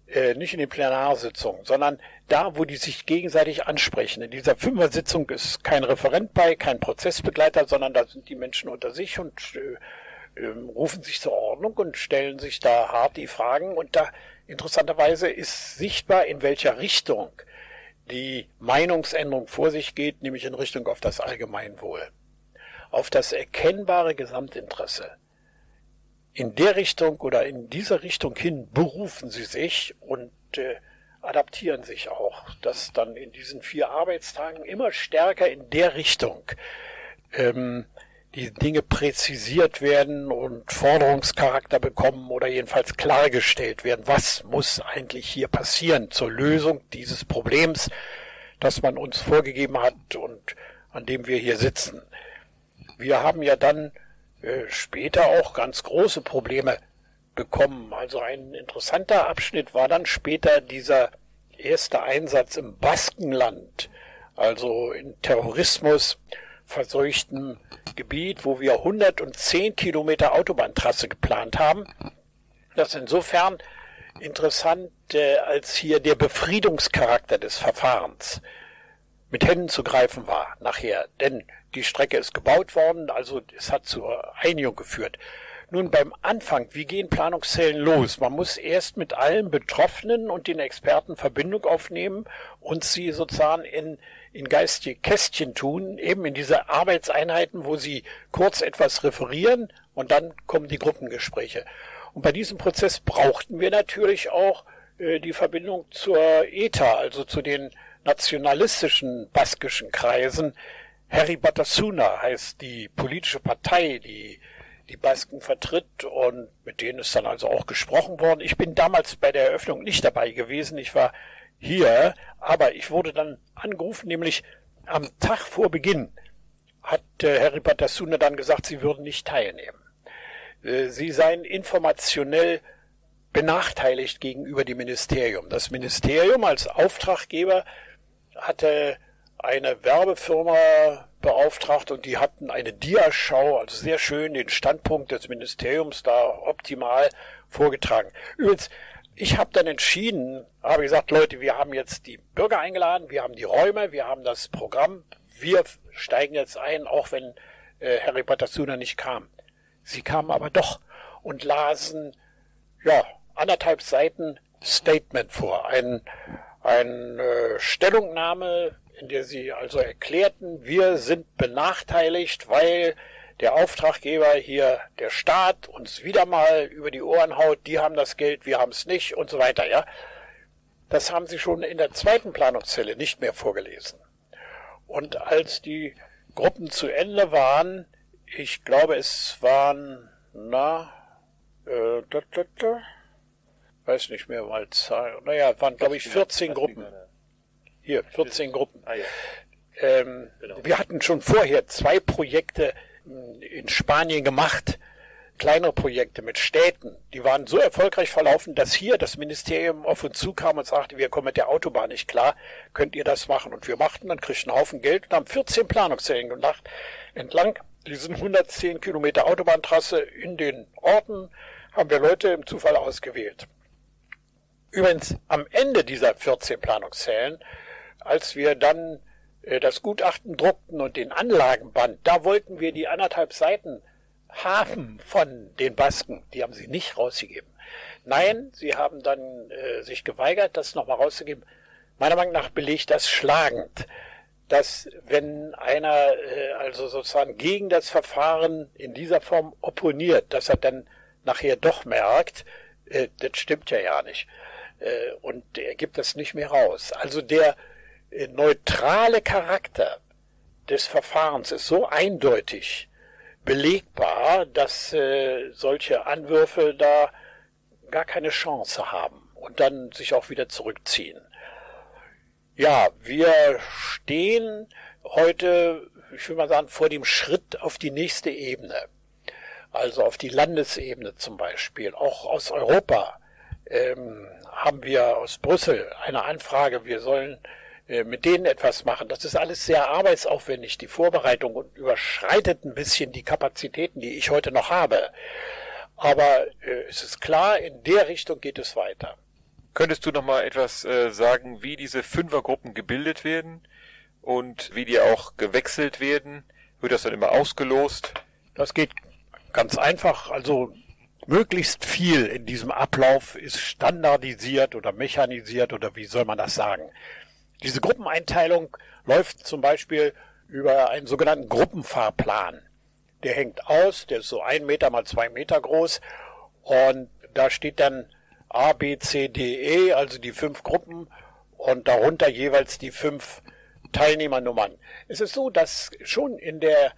Äh, nicht in den Plenarsitzungen, sondern da, wo die sich gegenseitig ansprechen. In dieser Fünfer-Sitzung ist kein Referent bei, kein Prozessbegleiter, sondern da sind die Menschen unter sich und äh, äh, rufen sich zur Ordnung und stellen sich da hart die Fragen. Und da interessanterweise ist sichtbar, in welcher Richtung die Meinungsänderung vor sich geht, nämlich in Richtung auf das Allgemeinwohl auf das erkennbare Gesamtinteresse. In der Richtung oder in dieser Richtung hin berufen sie sich und äh, adaptieren sich auch, dass dann in diesen vier Arbeitstagen immer stärker in der Richtung ähm, die Dinge präzisiert werden und Forderungscharakter bekommen oder jedenfalls klargestellt werden, was muss eigentlich hier passieren zur Lösung dieses Problems, das man uns vorgegeben hat und an dem wir hier sitzen wir haben ja dann äh, später auch ganz große Probleme bekommen. Also ein interessanter Abschnitt war dann später dieser erste Einsatz im Baskenland, also in Terrorismus verseuchten Gebiet, wo wir 110 Kilometer Autobahntrasse geplant haben. Das ist insofern interessant, äh, als hier der Befriedungscharakter des Verfahrens mit Händen zu greifen war nachher. Denn die Strecke ist gebaut worden, also es hat zur Einigung geführt. Nun beim Anfang, wie gehen Planungszellen los? Man muss erst mit allen Betroffenen und den Experten Verbindung aufnehmen und sie sozusagen in, in geistige Kästchen tun, eben in diese Arbeitseinheiten, wo sie kurz etwas referieren und dann kommen die Gruppengespräche. Und bei diesem Prozess brauchten wir natürlich auch äh, die Verbindung zur ETA, also zu den nationalistischen baskischen Kreisen, Harry Batasuna heißt die politische Partei, die die Basken vertritt und mit denen ist dann also auch gesprochen worden. Ich bin damals bei der Eröffnung nicht dabei gewesen. Ich war hier, aber ich wurde dann angerufen, nämlich am Tag vor Beginn hat äh, Harry Batasuna dann gesagt, sie würden nicht teilnehmen. Äh, sie seien informationell benachteiligt gegenüber dem Ministerium. Das Ministerium als Auftraggeber hatte eine Werbefirma beauftragt und die hatten eine Diaschau, also sehr schön den Standpunkt des Ministeriums da optimal vorgetragen. Übrigens, ich habe dann entschieden, habe gesagt, Leute, wir haben jetzt die Bürger eingeladen, wir haben die Räume, wir haben das Programm, wir steigen jetzt ein, auch wenn äh, Harry Batasuna nicht kam. Sie kamen aber doch und lasen, ja, anderthalb Seiten Statement vor, ein, ein äh, Stellungnahme in der sie also erklärten, wir sind benachteiligt, weil der Auftraggeber hier, der Staat, uns wieder mal über die Ohren haut, die haben das Geld, wir haben es nicht und so weiter, ja. das haben sie schon in der zweiten Planungszelle nicht mehr vorgelesen. Und als die Gruppen zu Ende waren, ich glaube, es waren, na, äh, da, da, da, weiß nicht mehr mal Zahl, naja, waren, glaube ich, 14 Gruppen. Hier, 14 Gruppen. Ah, ähm, genau. Wir hatten schon vorher zwei Projekte in Spanien gemacht, kleinere Projekte mit Städten, die waren so erfolgreich verlaufen, dass hier das Ministerium auf uns zukam und sagte, wir kommen mit der Autobahn nicht klar, könnt ihr das machen? Und wir machten, dann kriegten einen Haufen Geld und haben 14 Planungszellen gemacht, entlang diesen 110 Kilometer Autobahntrasse in den Orten haben wir Leute im Zufall ausgewählt. Übrigens, am Ende dieser 14 Planungszellen, als wir dann das Gutachten druckten und den Anlagenband, da wollten wir die anderthalb Seiten haben von den Basken. Die haben sie nicht rausgegeben. Nein, sie haben dann äh, sich geweigert, das nochmal rauszugeben. Meiner Meinung nach belegt das schlagend, dass wenn einer äh, also sozusagen gegen das Verfahren in dieser Form opponiert, dass er dann nachher doch merkt, äh, das stimmt ja ja nicht. Äh, und er gibt das nicht mehr raus. Also der äh, neutrale Charakter des Verfahrens ist so eindeutig, belegbar, dass äh, solche Anwürfe da gar keine Chance haben und dann sich auch wieder zurückziehen. Ja, wir stehen heute, ich will mal sagen, vor dem Schritt auf die nächste Ebene. Also auf die Landesebene zum Beispiel. Auch aus Europa ähm, haben wir aus Brüssel eine Anfrage, wir sollen mit denen etwas machen. Das ist alles sehr arbeitsaufwendig, die Vorbereitung und überschreitet ein bisschen die Kapazitäten, die ich heute noch habe. Aber äh, es ist klar, in der Richtung geht es weiter. Könntest du noch mal etwas äh, sagen, wie diese Fünfergruppen gebildet werden und wie die auch gewechselt werden? Wird das dann immer ausgelost? Das geht ganz einfach. Also möglichst viel in diesem Ablauf ist standardisiert oder mechanisiert oder wie soll man das sagen? Diese Gruppeneinteilung läuft zum Beispiel über einen sogenannten Gruppenfahrplan. Der hängt aus, der ist so ein Meter mal zwei Meter groß und da steht dann A, B, C, D, E, also die fünf Gruppen und darunter jeweils die fünf Teilnehmernummern. Es ist so, dass schon in der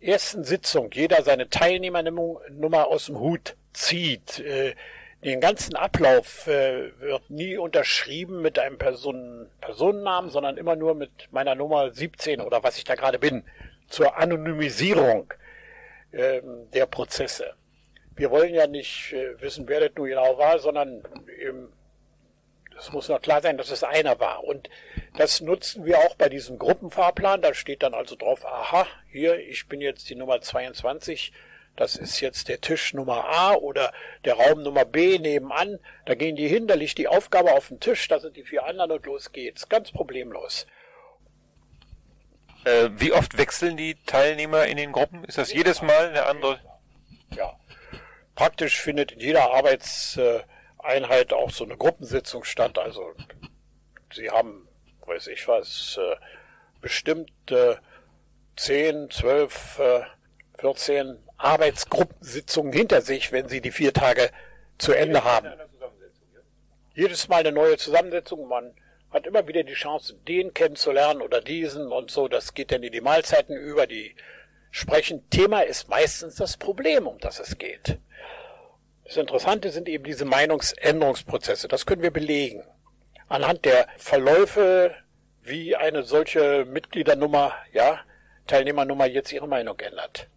ersten Sitzung jeder seine Teilnehmernummer aus dem Hut zieht. Den ganzen Ablauf äh, wird nie unterschrieben mit einem Personen, Personennamen, sondern immer nur mit meiner Nummer 17 oder was ich da gerade bin, zur Anonymisierung ähm, der Prozesse. Wir wollen ja nicht äh, wissen, wer das nun genau war, sondern eben, es muss noch klar sein, dass es einer war. Und das nutzen wir auch bei diesem Gruppenfahrplan. Da steht dann also drauf, aha, hier, ich bin jetzt die Nummer 22 das ist jetzt der Tisch Nummer A oder der Raum Nummer B nebenan. Da gehen die hin, da liegt die Aufgabe auf dem Tisch, da sind die vier anderen und los geht's. Ganz problemlos. Äh, wie oft wechseln die Teilnehmer in den Gruppen? Ist das jedes Mal eine andere? Ja. Praktisch findet in jeder Arbeitseinheit auch so eine Gruppensitzung statt. Also sie haben, weiß ich was, äh, bestimmt äh, 10, 12, 14 Arbeitsgruppensitzungen hinter sich, wenn sie die vier Tage zu Ende haben. Jedes Mal eine neue Zusammensetzung. Man hat immer wieder die Chance, den kennenzulernen oder diesen und so. Das geht dann in die Mahlzeiten über, die sprechen. Thema ist meistens das Problem, um das es geht. Das Interessante sind eben diese Meinungsänderungsprozesse. Das können wir belegen. Anhand der Verläufe, wie eine solche Mitgliedernummer, ja, Teilnehmernummer jetzt ihre Meinung ändert.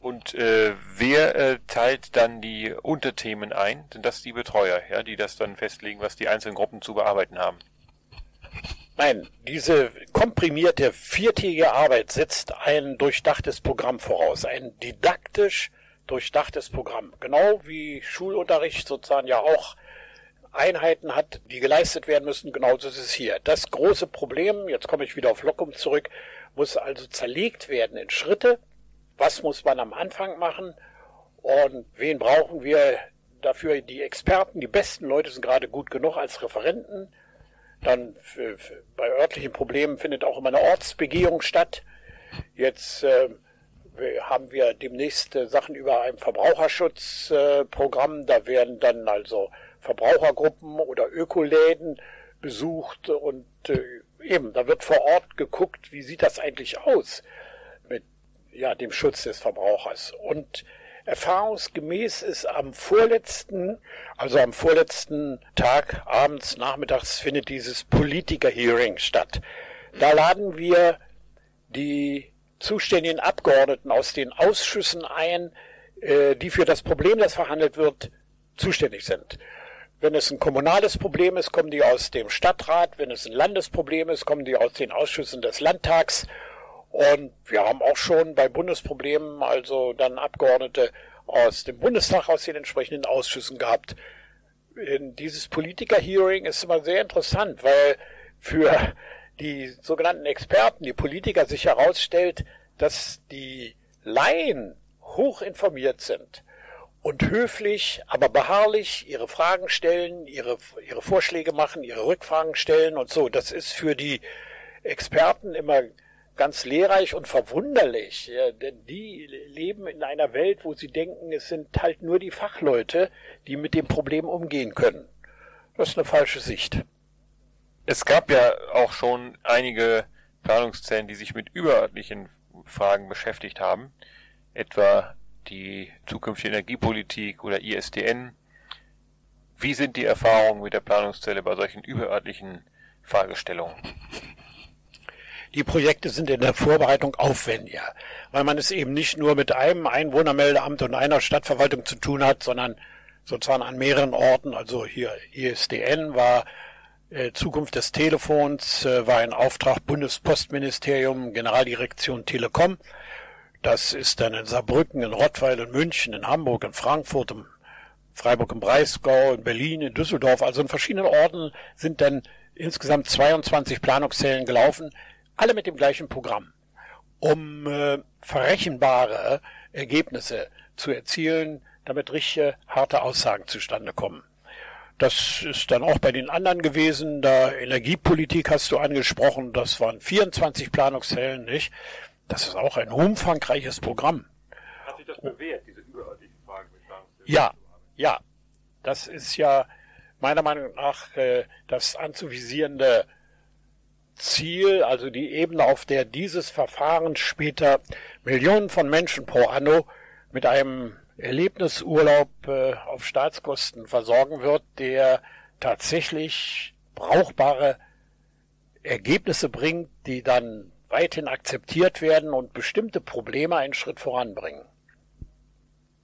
Und äh, wer äh, teilt dann die Unterthemen ein? Sind das die Betreuer, ja, die das dann festlegen, was die einzelnen Gruppen zu bearbeiten haben? Nein, diese komprimierte viertägige Arbeit setzt ein durchdachtes Programm voraus, ein didaktisch durchdachtes Programm. Genau wie Schulunterricht sozusagen ja auch Einheiten hat, die geleistet werden müssen, genauso ist es hier. Das große Problem, jetzt komme ich wieder auf Lockum zurück, muss also zerlegt werden in Schritte, was muss man am Anfang machen und wen brauchen wir dafür. Die Experten, die besten Leute sind gerade gut genug als Referenten. Dann für, für, bei örtlichen Problemen findet auch immer eine Ortsbegehung statt. Jetzt äh, haben wir demnächst äh, Sachen über ein Verbraucherschutzprogramm. Äh, da werden dann also Verbrauchergruppen oder Ökoläden besucht und äh, eben, da wird vor Ort geguckt, wie sieht das eigentlich aus ja, dem Schutz des Verbrauchers. Und erfahrungsgemäß ist am vorletzten, also am vorletzten Tag, abends, nachmittags findet dieses Politiker-Hearing statt. Da laden wir die zuständigen Abgeordneten aus den Ausschüssen ein, äh, die für das Problem, das verhandelt wird, zuständig sind. Wenn es ein kommunales Problem ist, kommen die aus dem Stadtrat. Wenn es ein Landesproblem ist, kommen die aus den Ausschüssen des Landtags. Und wir haben auch schon bei Bundesproblemen also dann Abgeordnete aus dem Bundestag, aus den entsprechenden Ausschüssen gehabt. In dieses Politiker-Hearing ist immer sehr interessant, weil für die sogenannten Experten, die Politiker sich herausstellt, dass die Laien hoch informiert sind und höflich, aber beharrlich ihre Fragen stellen, ihre, ihre Vorschläge machen, ihre Rückfragen stellen und so. Das ist für die Experten immer ganz lehrreich und verwunderlich, denn die leben in einer Welt, wo sie denken, es sind halt nur die Fachleute, die mit dem Problem umgehen können. Das ist eine falsche Sicht. Es gab ja auch schon einige Planungszellen, die sich mit überörtlichen Fragen beschäftigt haben, etwa die zukünftige Energiepolitik oder ISDN. Wie sind die Erfahrungen mit der Planungszelle bei solchen überörtlichen Fragestellungen? Die Projekte sind in der Vorbereitung aufwendiger, weil man es eben nicht nur mit einem Einwohnermeldeamt und einer Stadtverwaltung zu tun hat, sondern sozusagen an mehreren Orten. Also hier ISDN war äh, Zukunft des Telefons, äh, war ein Auftrag Bundespostministerium, Generaldirektion Telekom. Das ist dann in Saarbrücken, in Rottweil, in München, in Hamburg, in Frankfurt, in Freiburg im Breisgau, in Berlin, in Düsseldorf. Also in verschiedenen Orten sind dann insgesamt 22 Planungszellen gelaufen, alle mit dem gleichen Programm, um äh, verrechenbare Ergebnisse zu erzielen, damit richtige, harte Aussagen zustande kommen. Das ist dann auch bei den anderen gewesen. Da Energiepolitik hast du angesprochen, das waren 24 Planungszellen, nicht? Das ist auch ein umfangreiches Programm. Hat sich das bewährt, diese überörtlichen Fragen mit? Ja, ja. Das ist ja meiner Meinung nach äh, das anzuvisierende Ziel, also die Ebene, auf der dieses Verfahren später Millionen von Menschen pro anno mit einem Erlebnisurlaub äh, auf Staatskosten versorgen wird, der tatsächlich brauchbare Ergebnisse bringt, die dann weithin akzeptiert werden und bestimmte Probleme einen Schritt voranbringen.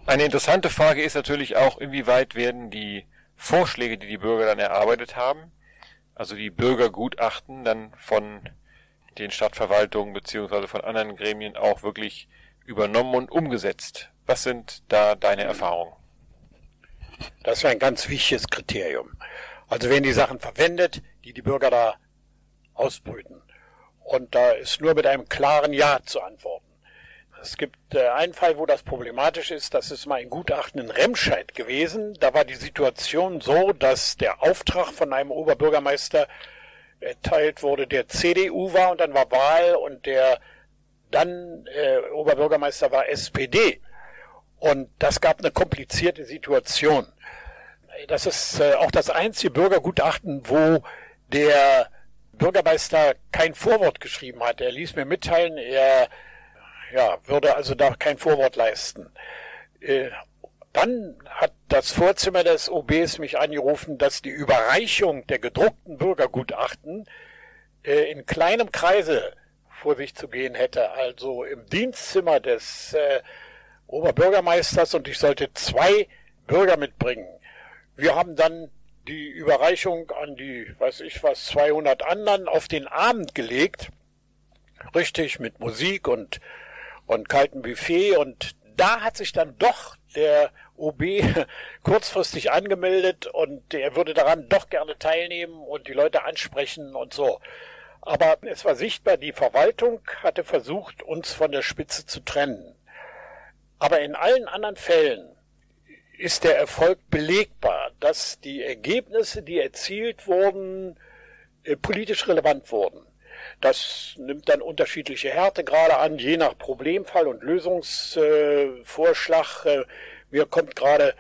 Eine interessante Frage ist natürlich auch, inwieweit werden die Vorschläge, die die Bürger dann erarbeitet haben, also die Bürgergutachten dann von den Stadtverwaltungen beziehungsweise von anderen Gremien auch wirklich übernommen und umgesetzt. Was sind da deine Erfahrungen? Das ist ein ganz wichtiges Kriterium. Also werden die Sachen verwendet, die die Bürger da ausbrüten. Und da ist nur mit einem klaren Ja zu antworten. Es gibt äh, einen Fall, wo das problematisch ist. Das ist mal ein Gutachten in Remscheid gewesen. Da war die Situation so, dass der Auftrag von einem Oberbürgermeister erteilt wurde, der CDU war und dann war Wahl und der dann äh, Oberbürgermeister war SPD. Und das gab eine komplizierte Situation. Das ist äh, auch das einzige Bürgergutachten, wo der Bürgermeister kein Vorwort geschrieben hat. Er ließ mir mitteilen, er ja, würde also da kein Vorwort leisten. Äh, dann hat das Vorzimmer des OBs mich angerufen, dass die Überreichung der gedruckten Bürgergutachten äh, in kleinem Kreise vor sich zu gehen hätte, also im Dienstzimmer des äh, Oberbürgermeisters und ich sollte zwei Bürger mitbringen. Wir haben dann die Überreichung an die, weiß ich was, 200 anderen auf den Abend gelegt. Richtig, mit Musik und, und kaltem Buffet. Und da hat sich dann doch der OB kurzfristig angemeldet und er würde daran doch gerne teilnehmen und die Leute ansprechen und so. Aber es war sichtbar, die Verwaltung hatte versucht, uns von der Spitze zu trennen. Aber in allen anderen Fällen ist der Erfolg belegbar, dass die Ergebnisse, die erzielt wurden, äh, politisch relevant wurden. Das nimmt dann unterschiedliche Härtegrade an, je nach Problemfall und Lösungsvorschlag. Äh, mir kommt gerade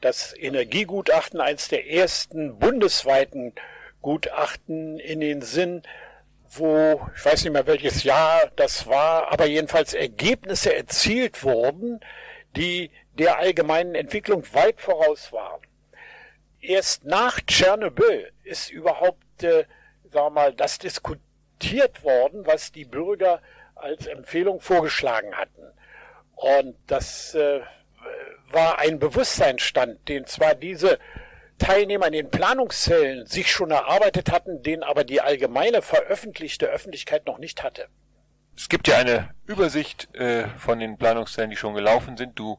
das Energiegutachten, eines der ersten bundesweiten Gutachten in den Sinn, wo, ich weiß nicht mehr welches Jahr das war, aber jedenfalls Ergebnisse erzielt wurden, die der allgemeinen Entwicklung weit voraus waren. Erst nach Tschernobyl ist überhaupt, äh, sagen wir mal, das diskutiert worden, was die Bürger als Empfehlung vorgeschlagen hatten. Und das äh, war ein Bewusstseinsstand, den zwar diese Teilnehmer in den Planungszellen sich schon erarbeitet hatten, den aber die allgemeine veröffentlichte Öffentlichkeit noch nicht hatte. Es gibt ja eine Übersicht äh, von den Planungszellen, die schon gelaufen sind. Du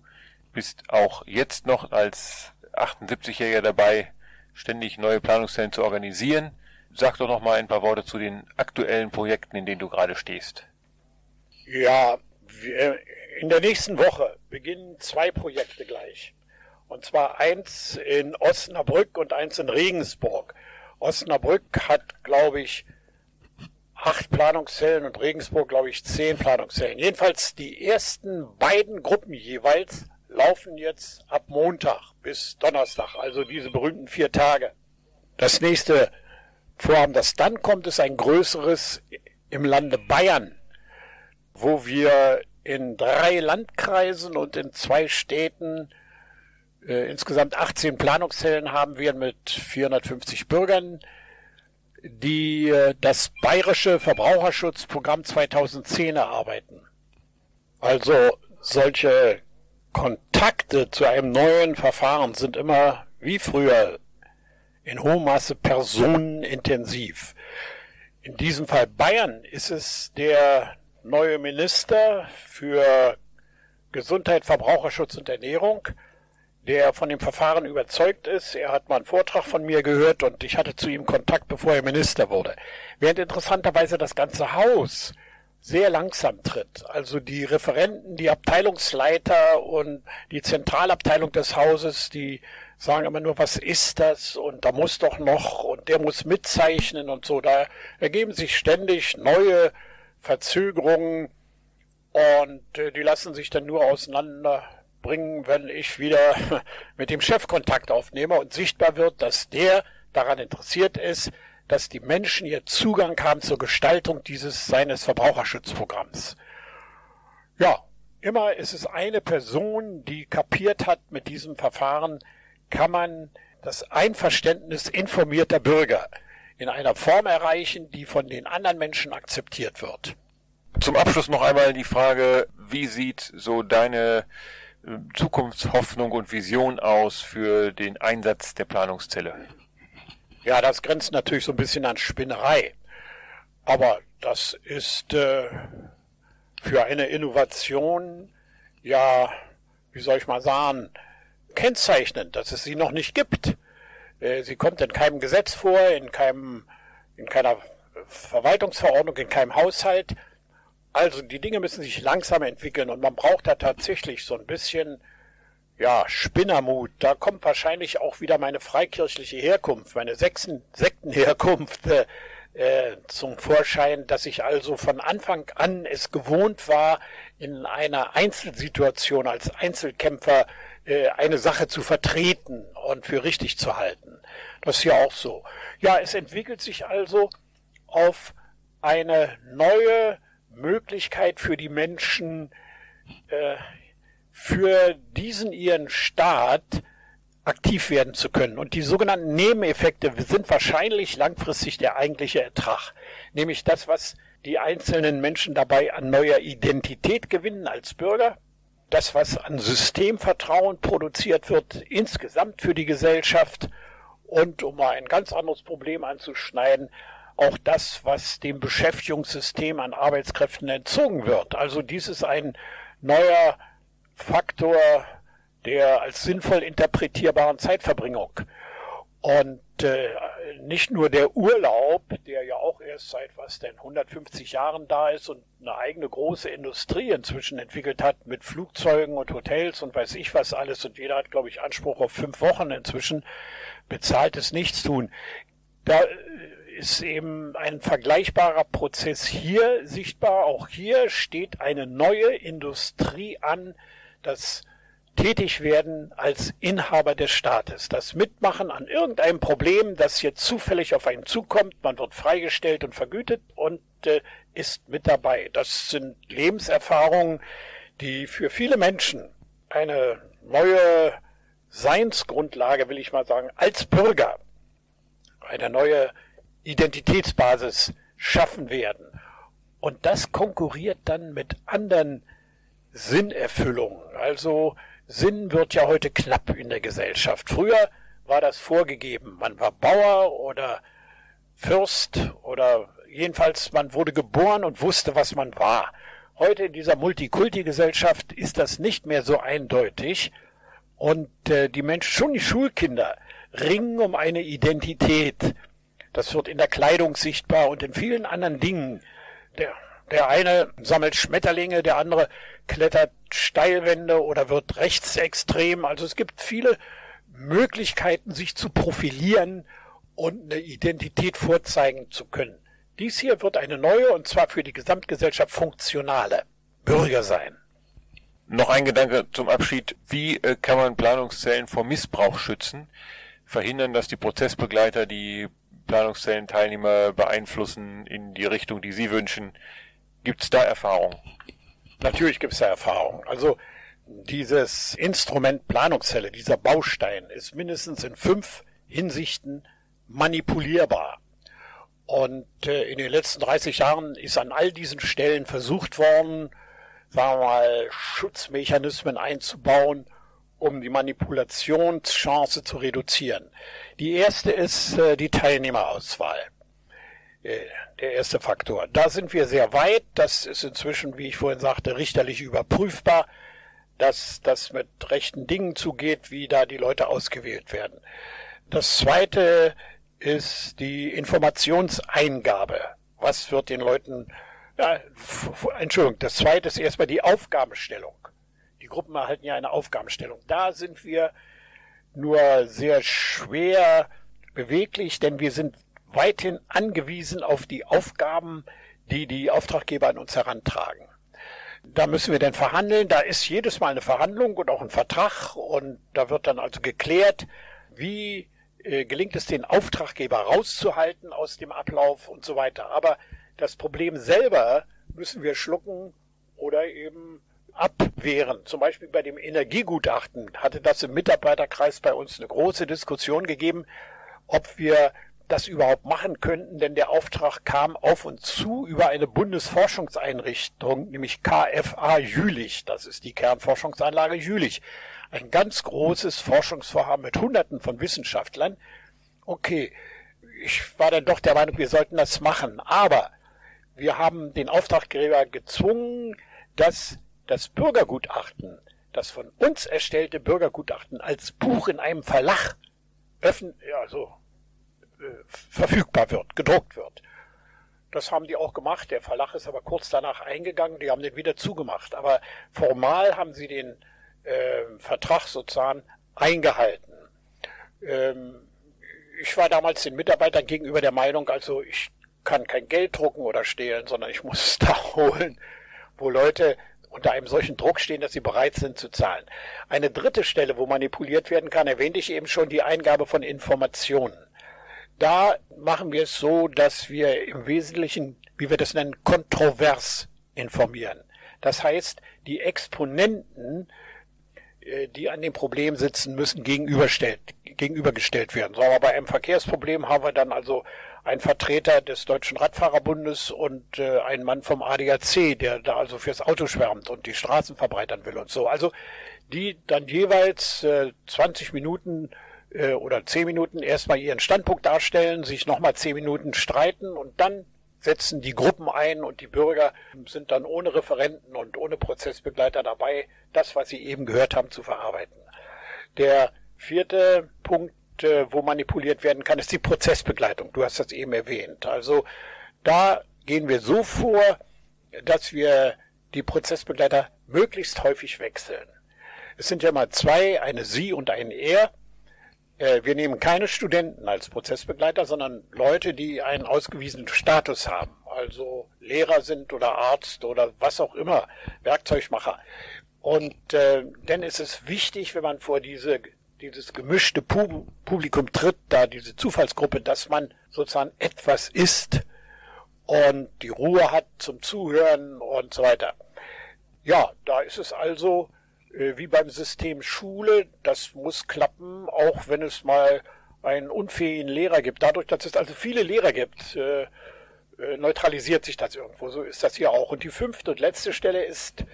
bist auch jetzt noch als 78-Jähriger dabei, ständig neue Planungszellen zu organisieren. Sag doch noch mal ein paar Worte zu den aktuellen Projekten, in denen du gerade stehst. Ja, in der nächsten Woche beginnen zwei Projekte gleich. Und zwar eins in Osnabrück und eins in Regensburg. Osnabrück hat, glaube ich, acht Planungszellen und Regensburg, glaube ich, zehn Planungszellen. Jedenfalls die ersten beiden Gruppen jeweils laufen jetzt ab Montag bis Donnerstag, also diese berühmten vier Tage. Das nächste Vorhaben, das dann kommt, ist ein größeres im Lande Bayern, wo wir in drei Landkreisen und in zwei Städten äh, insgesamt 18 Planungszellen haben wir mit 450 Bürgern, die äh, das bayerische Verbraucherschutzprogramm 2010 erarbeiten. Also solche Kontakte zu einem neuen Verfahren sind immer wie früher in hohem Maße personenintensiv. In diesem Fall Bayern ist es der neue Minister für Gesundheit, Verbraucherschutz und Ernährung, der von dem Verfahren überzeugt ist. Er hat mal einen Vortrag von mir gehört und ich hatte zu ihm Kontakt, bevor er Minister wurde. Während interessanterweise das ganze Haus sehr langsam tritt. Also die Referenten, die Abteilungsleiter und die Zentralabteilung des Hauses, die sagen immer nur, was ist das? Und da muss doch noch und der muss mitzeichnen und so. Da ergeben sich ständig neue Verzögerungen und äh, die lassen sich dann nur auseinander bringen, wenn ich wieder mit dem Chef Kontakt aufnehme und sichtbar wird, dass der daran interessiert ist, dass die Menschen hier Zugang haben zur Gestaltung dieses seines Verbraucherschutzprogramms. Ja, immer ist es eine Person, die kapiert hat, mit diesem Verfahren kann man das Einverständnis informierter Bürger in einer Form erreichen, die von den anderen Menschen akzeptiert wird. Zum Abschluss noch einmal die Frage, wie sieht so deine Zukunftshoffnung und Vision aus für den Einsatz der Planungszelle? Ja, das grenzt natürlich so ein bisschen an Spinnerei. Aber das ist äh, für eine Innovation ja, wie soll ich mal sagen, kennzeichnend, dass es sie noch nicht gibt. Äh, sie kommt in keinem Gesetz vor, in keinem, in keiner Verwaltungsverordnung, in keinem Haushalt. Also die Dinge müssen sich langsam entwickeln und man braucht da tatsächlich so ein bisschen ja, Spinnermut. Da kommt wahrscheinlich auch wieder meine freikirchliche Herkunft, meine Sechsen, Sektenherkunft äh, äh, zum Vorschein, dass ich also von Anfang an es gewohnt war, in einer Einzelsituation als Einzelkämpfer eine Sache zu vertreten und für richtig zu halten. Das ist ja auch so. Ja, es entwickelt sich also auf eine neue Möglichkeit für die Menschen, äh, für diesen ihren Staat aktiv werden zu können. Und die sogenannten Nebeneffekte sind wahrscheinlich langfristig der eigentliche Ertrag. Nämlich das, was die einzelnen Menschen dabei an neuer Identität gewinnen als Bürger, das, was an Systemvertrauen produziert wird, insgesamt für die Gesellschaft und, um mal ein ganz anderes Problem anzuschneiden, auch das, was dem Beschäftigungssystem an Arbeitskräften entzogen wird. Also dies ist ein neuer Faktor der als sinnvoll interpretierbaren Zeitverbringung. Und äh, nicht nur der Urlaub, der ja auch erst seit was denn 150 Jahren da ist und eine eigene große Industrie inzwischen entwickelt hat mit Flugzeugen und Hotels und weiß ich was alles und jeder hat glaube ich Anspruch auf fünf Wochen inzwischen bezahltes Nichtstun. Da ist eben ein vergleichbarer Prozess hier sichtbar. Auch hier steht eine neue Industrie an, das tätig werden als Inhaber des Staates. Das Mitmachen an irgendeinem Problem, das jetzt zufällig auf einen zukommt, man wird freigestellt und vergütet und äh, ist mit dabei. Das sind Lebenserfahrungen, die für viele Menschen eine neue Seinsgrundlage, will ich mal sagen, als Bürger, eine neue Identitätsbasis schaffen werden. Und das konkurriert dann mit anderen Sinnerfüllungen. Also Sinn wird ja heute knapp in der Gesellschaft. Früher war das vorgegeben. Man war Bauer oder Fürst oder jedenfalls man wurde geboren und wusste, was man war. Heute in dieser Multikulti-Gesellschaft ist das nicht mehr so eindeutig und äh, die Menschen, schon die Schulkinder, ringen um eine Identität. Das wird in der Kleidung sichtbar und in vielen anderen Dingen. Der der eine sammelt Schmetterlinge, der andere klettert Steilwände oder wird rechtsextrem. Also es gibt viele Möglichkeiten, sich zu profilieren und eine Identität vorzeigen zu können. Dies hier wird eine neue und zwar für die Gesamtgesellschaft funktionale Bürger sein. Noch ein Gedanke zum Abschied. Wie äh, kann man Planungszellen vor Missbrauch schützen? Verhindern, dass die Prozessbegleiter die Planungszellenteilnehmer beeinflussen in die Richtung, die sie wünschen? Gibt es da Erfahrung? Natürlich gibt es da Erfahrung. Also dieses Instrument Planungszelle, dieser Baustein, ist mindestens in fünf Hinsichten manipulierbar. Und äh, in den letzten 30 Jahren ist an all diesen Stellen versucht worden, sagen wir mal, Schutzmechanismen einzubauen, um die Manipulationschance zu reduzieren. Die erste ist äh, die Teilnehmerauswahl. Der erste Faktor. Da sind wir sehr weit. Das ist inzwischen, wie ich vorhin sagte, richterlich überprüfbar, dass das mit rechten Dingen zugeht, wie da die Leute ausgewählt werden. Das zweite ist die Informationseingabe. Was wird den Leuten, ja, Entschuldigung, das zweite ist erstmal die Aufgabenstellung. Die Gruppen erhalten ja eine Aufgabenstellung. Da sind wir nur sehr schwer beweglich, denn wir sind weithin angewiesen auf die Aufgaben, die die Auftraggeber an uns herantragen. Da müssen wir dann verhandeln. Da ist jedes Mal eine Verhandlung und auch ein Vertrag und da wird dann also geklärt, wie äh, gelingt es den Auftraggeber rauszuhalten aus dem Ablauf und so weiter. Aber das Problem selber müssen wir schlucken oder eben abwehren. Zum Beispiel bei dem Energiegutachten hatte das im Mitarbeiterkreis bei uns eine große Diskussion gegeben, ob wir das überhaupt machen könnten, denn der Auftrag kam auf uns zu über eine Bundesforschungseinrichtung, nämlich KFA Jülich. Das ist die Kernforschungsanlage Jülich. Ein ganz großes Forschungsvorhaben mit Hunderten von Wissenschaftlern. Okay, ich war dann doch der Meinung, wir sollten das machen. Aber wir haben den Auftraggeber gezwungen, dass das Bürgergutachten, das von uns erstellte Bürgergutachten als Buch in einem Verlag öffnen, ja, so verfügbar wird, gedruckt wird. Das haben die auch gemacht. Der Verlag ist aber kurz danach eingegangen. Die haben den wieder zugemacht. Aber formal haben sie den äh, Vertrag sozusagen eingehalten. Ähm, ich war damals den Mitarbeitern gegenüber der Meinung, also ich kann kein Geld drucken oder stehlen, sondern ich muss es da holen, wo Leute unter einem solchen Druck stehen, dass sie bereit sind zu zahlen. Eine dritte Stelle, wo manipuliert werden kann, erwähnte ich eben schon, die Eingabe von Informationen. Da machen wir es so, dass wir im Wesentlichen, wie wir das nennen, kontrovers informieren. Das heißt, die Exponenten, äh, die an dem Problem sitzen, müssen gegenübergestellt werden. Sagen wir, bei einem Verkehrsproblem haben wir dann also einen Vertreter des Deutschen Radfahrerbundes und äh, einen Mann vom ADAC, der da also fürs Auto schwärmt und die Straßen verbreitern will und so. Also die dann jeweils äh, 20 Minuten äh, oder zehn Minuten erstmal ihren Standpunkt darstellen, sich nochmal zehn Minuten streiten und dann setzen die Gruppen ein und die Bürger sind dann ohne Referenten und ohne Prozessbegleiter dabei, das, was sie eben gehört haben, zu verarbeiten. Der vierte Punkt, äh, wo manipuliert werden kann, ist die Prozessbegleitung. Du hast das eben erwähnt. Also da gehen wir so vor, dass wir die Prozessbegleiter möglichst häufig wechseln. Es sind ja mal zwei, eine Sie und ein Er. Äh, wir nehmen keine Studenten als Prozessbegleiter, sondern Leute, die einen ausgewiesenen Status haben, also Lehrer sind oder Arzt oder was auch immer, Werkzeugmacher. Und äh, denn ist es wichtig, wenn man vor diese dieses gemischte Publikum tritt, da diese Zufallsgruppe, dass man sozusagen etwas ist und die Ruhe hat zum Zuhören und so weiter. Ja, da ist es also wie beim System Schule, das muss klappen, auch wenn es mal einen unfähigen Lehrer gibt. Dadurch, dass es also viele Lehrer gibt, äh, äh, neutralisiert sich das irgendwo. So ist das hier auch. Und die fünfte und letzte Stelle ist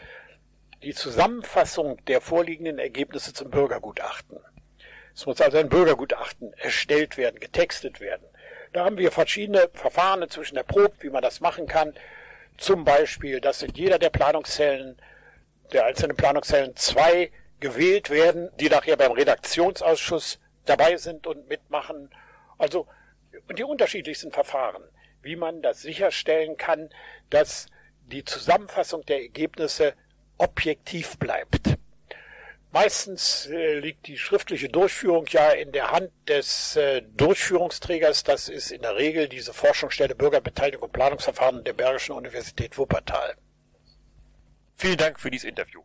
die Zusammenfassung der vorliegenden Ergebnisse zum Bürgergutachten. Es muss also ein Bürgergutachten erstellt werden, getextet werden. Da haben wir verschiedene Verfahren zwischen der Probe, wie man das machen kann. Zum Beispiel, dass in jeder der Planungszellen, der einzelnen Planungszellen zwei gewählt werden, die nachher beim Redaktionsausschuss dabei sind und mitmachen. Also die unterschiedlichsten Verfahren, wie man das sicherstellen kann, dass die Zusammenfassung der Ergebnisse objektiv bleibt. Meistens äh, liegt die schriftliche Durchführung ja in der Hand des äh, Durchführungsträgers. Das ist in der Regel diese Forschungsstelle Bürgerbeteiligung und Planungsverfahren der Bergischen Universität Wuppertal. Vielen Dank für dieses Interview.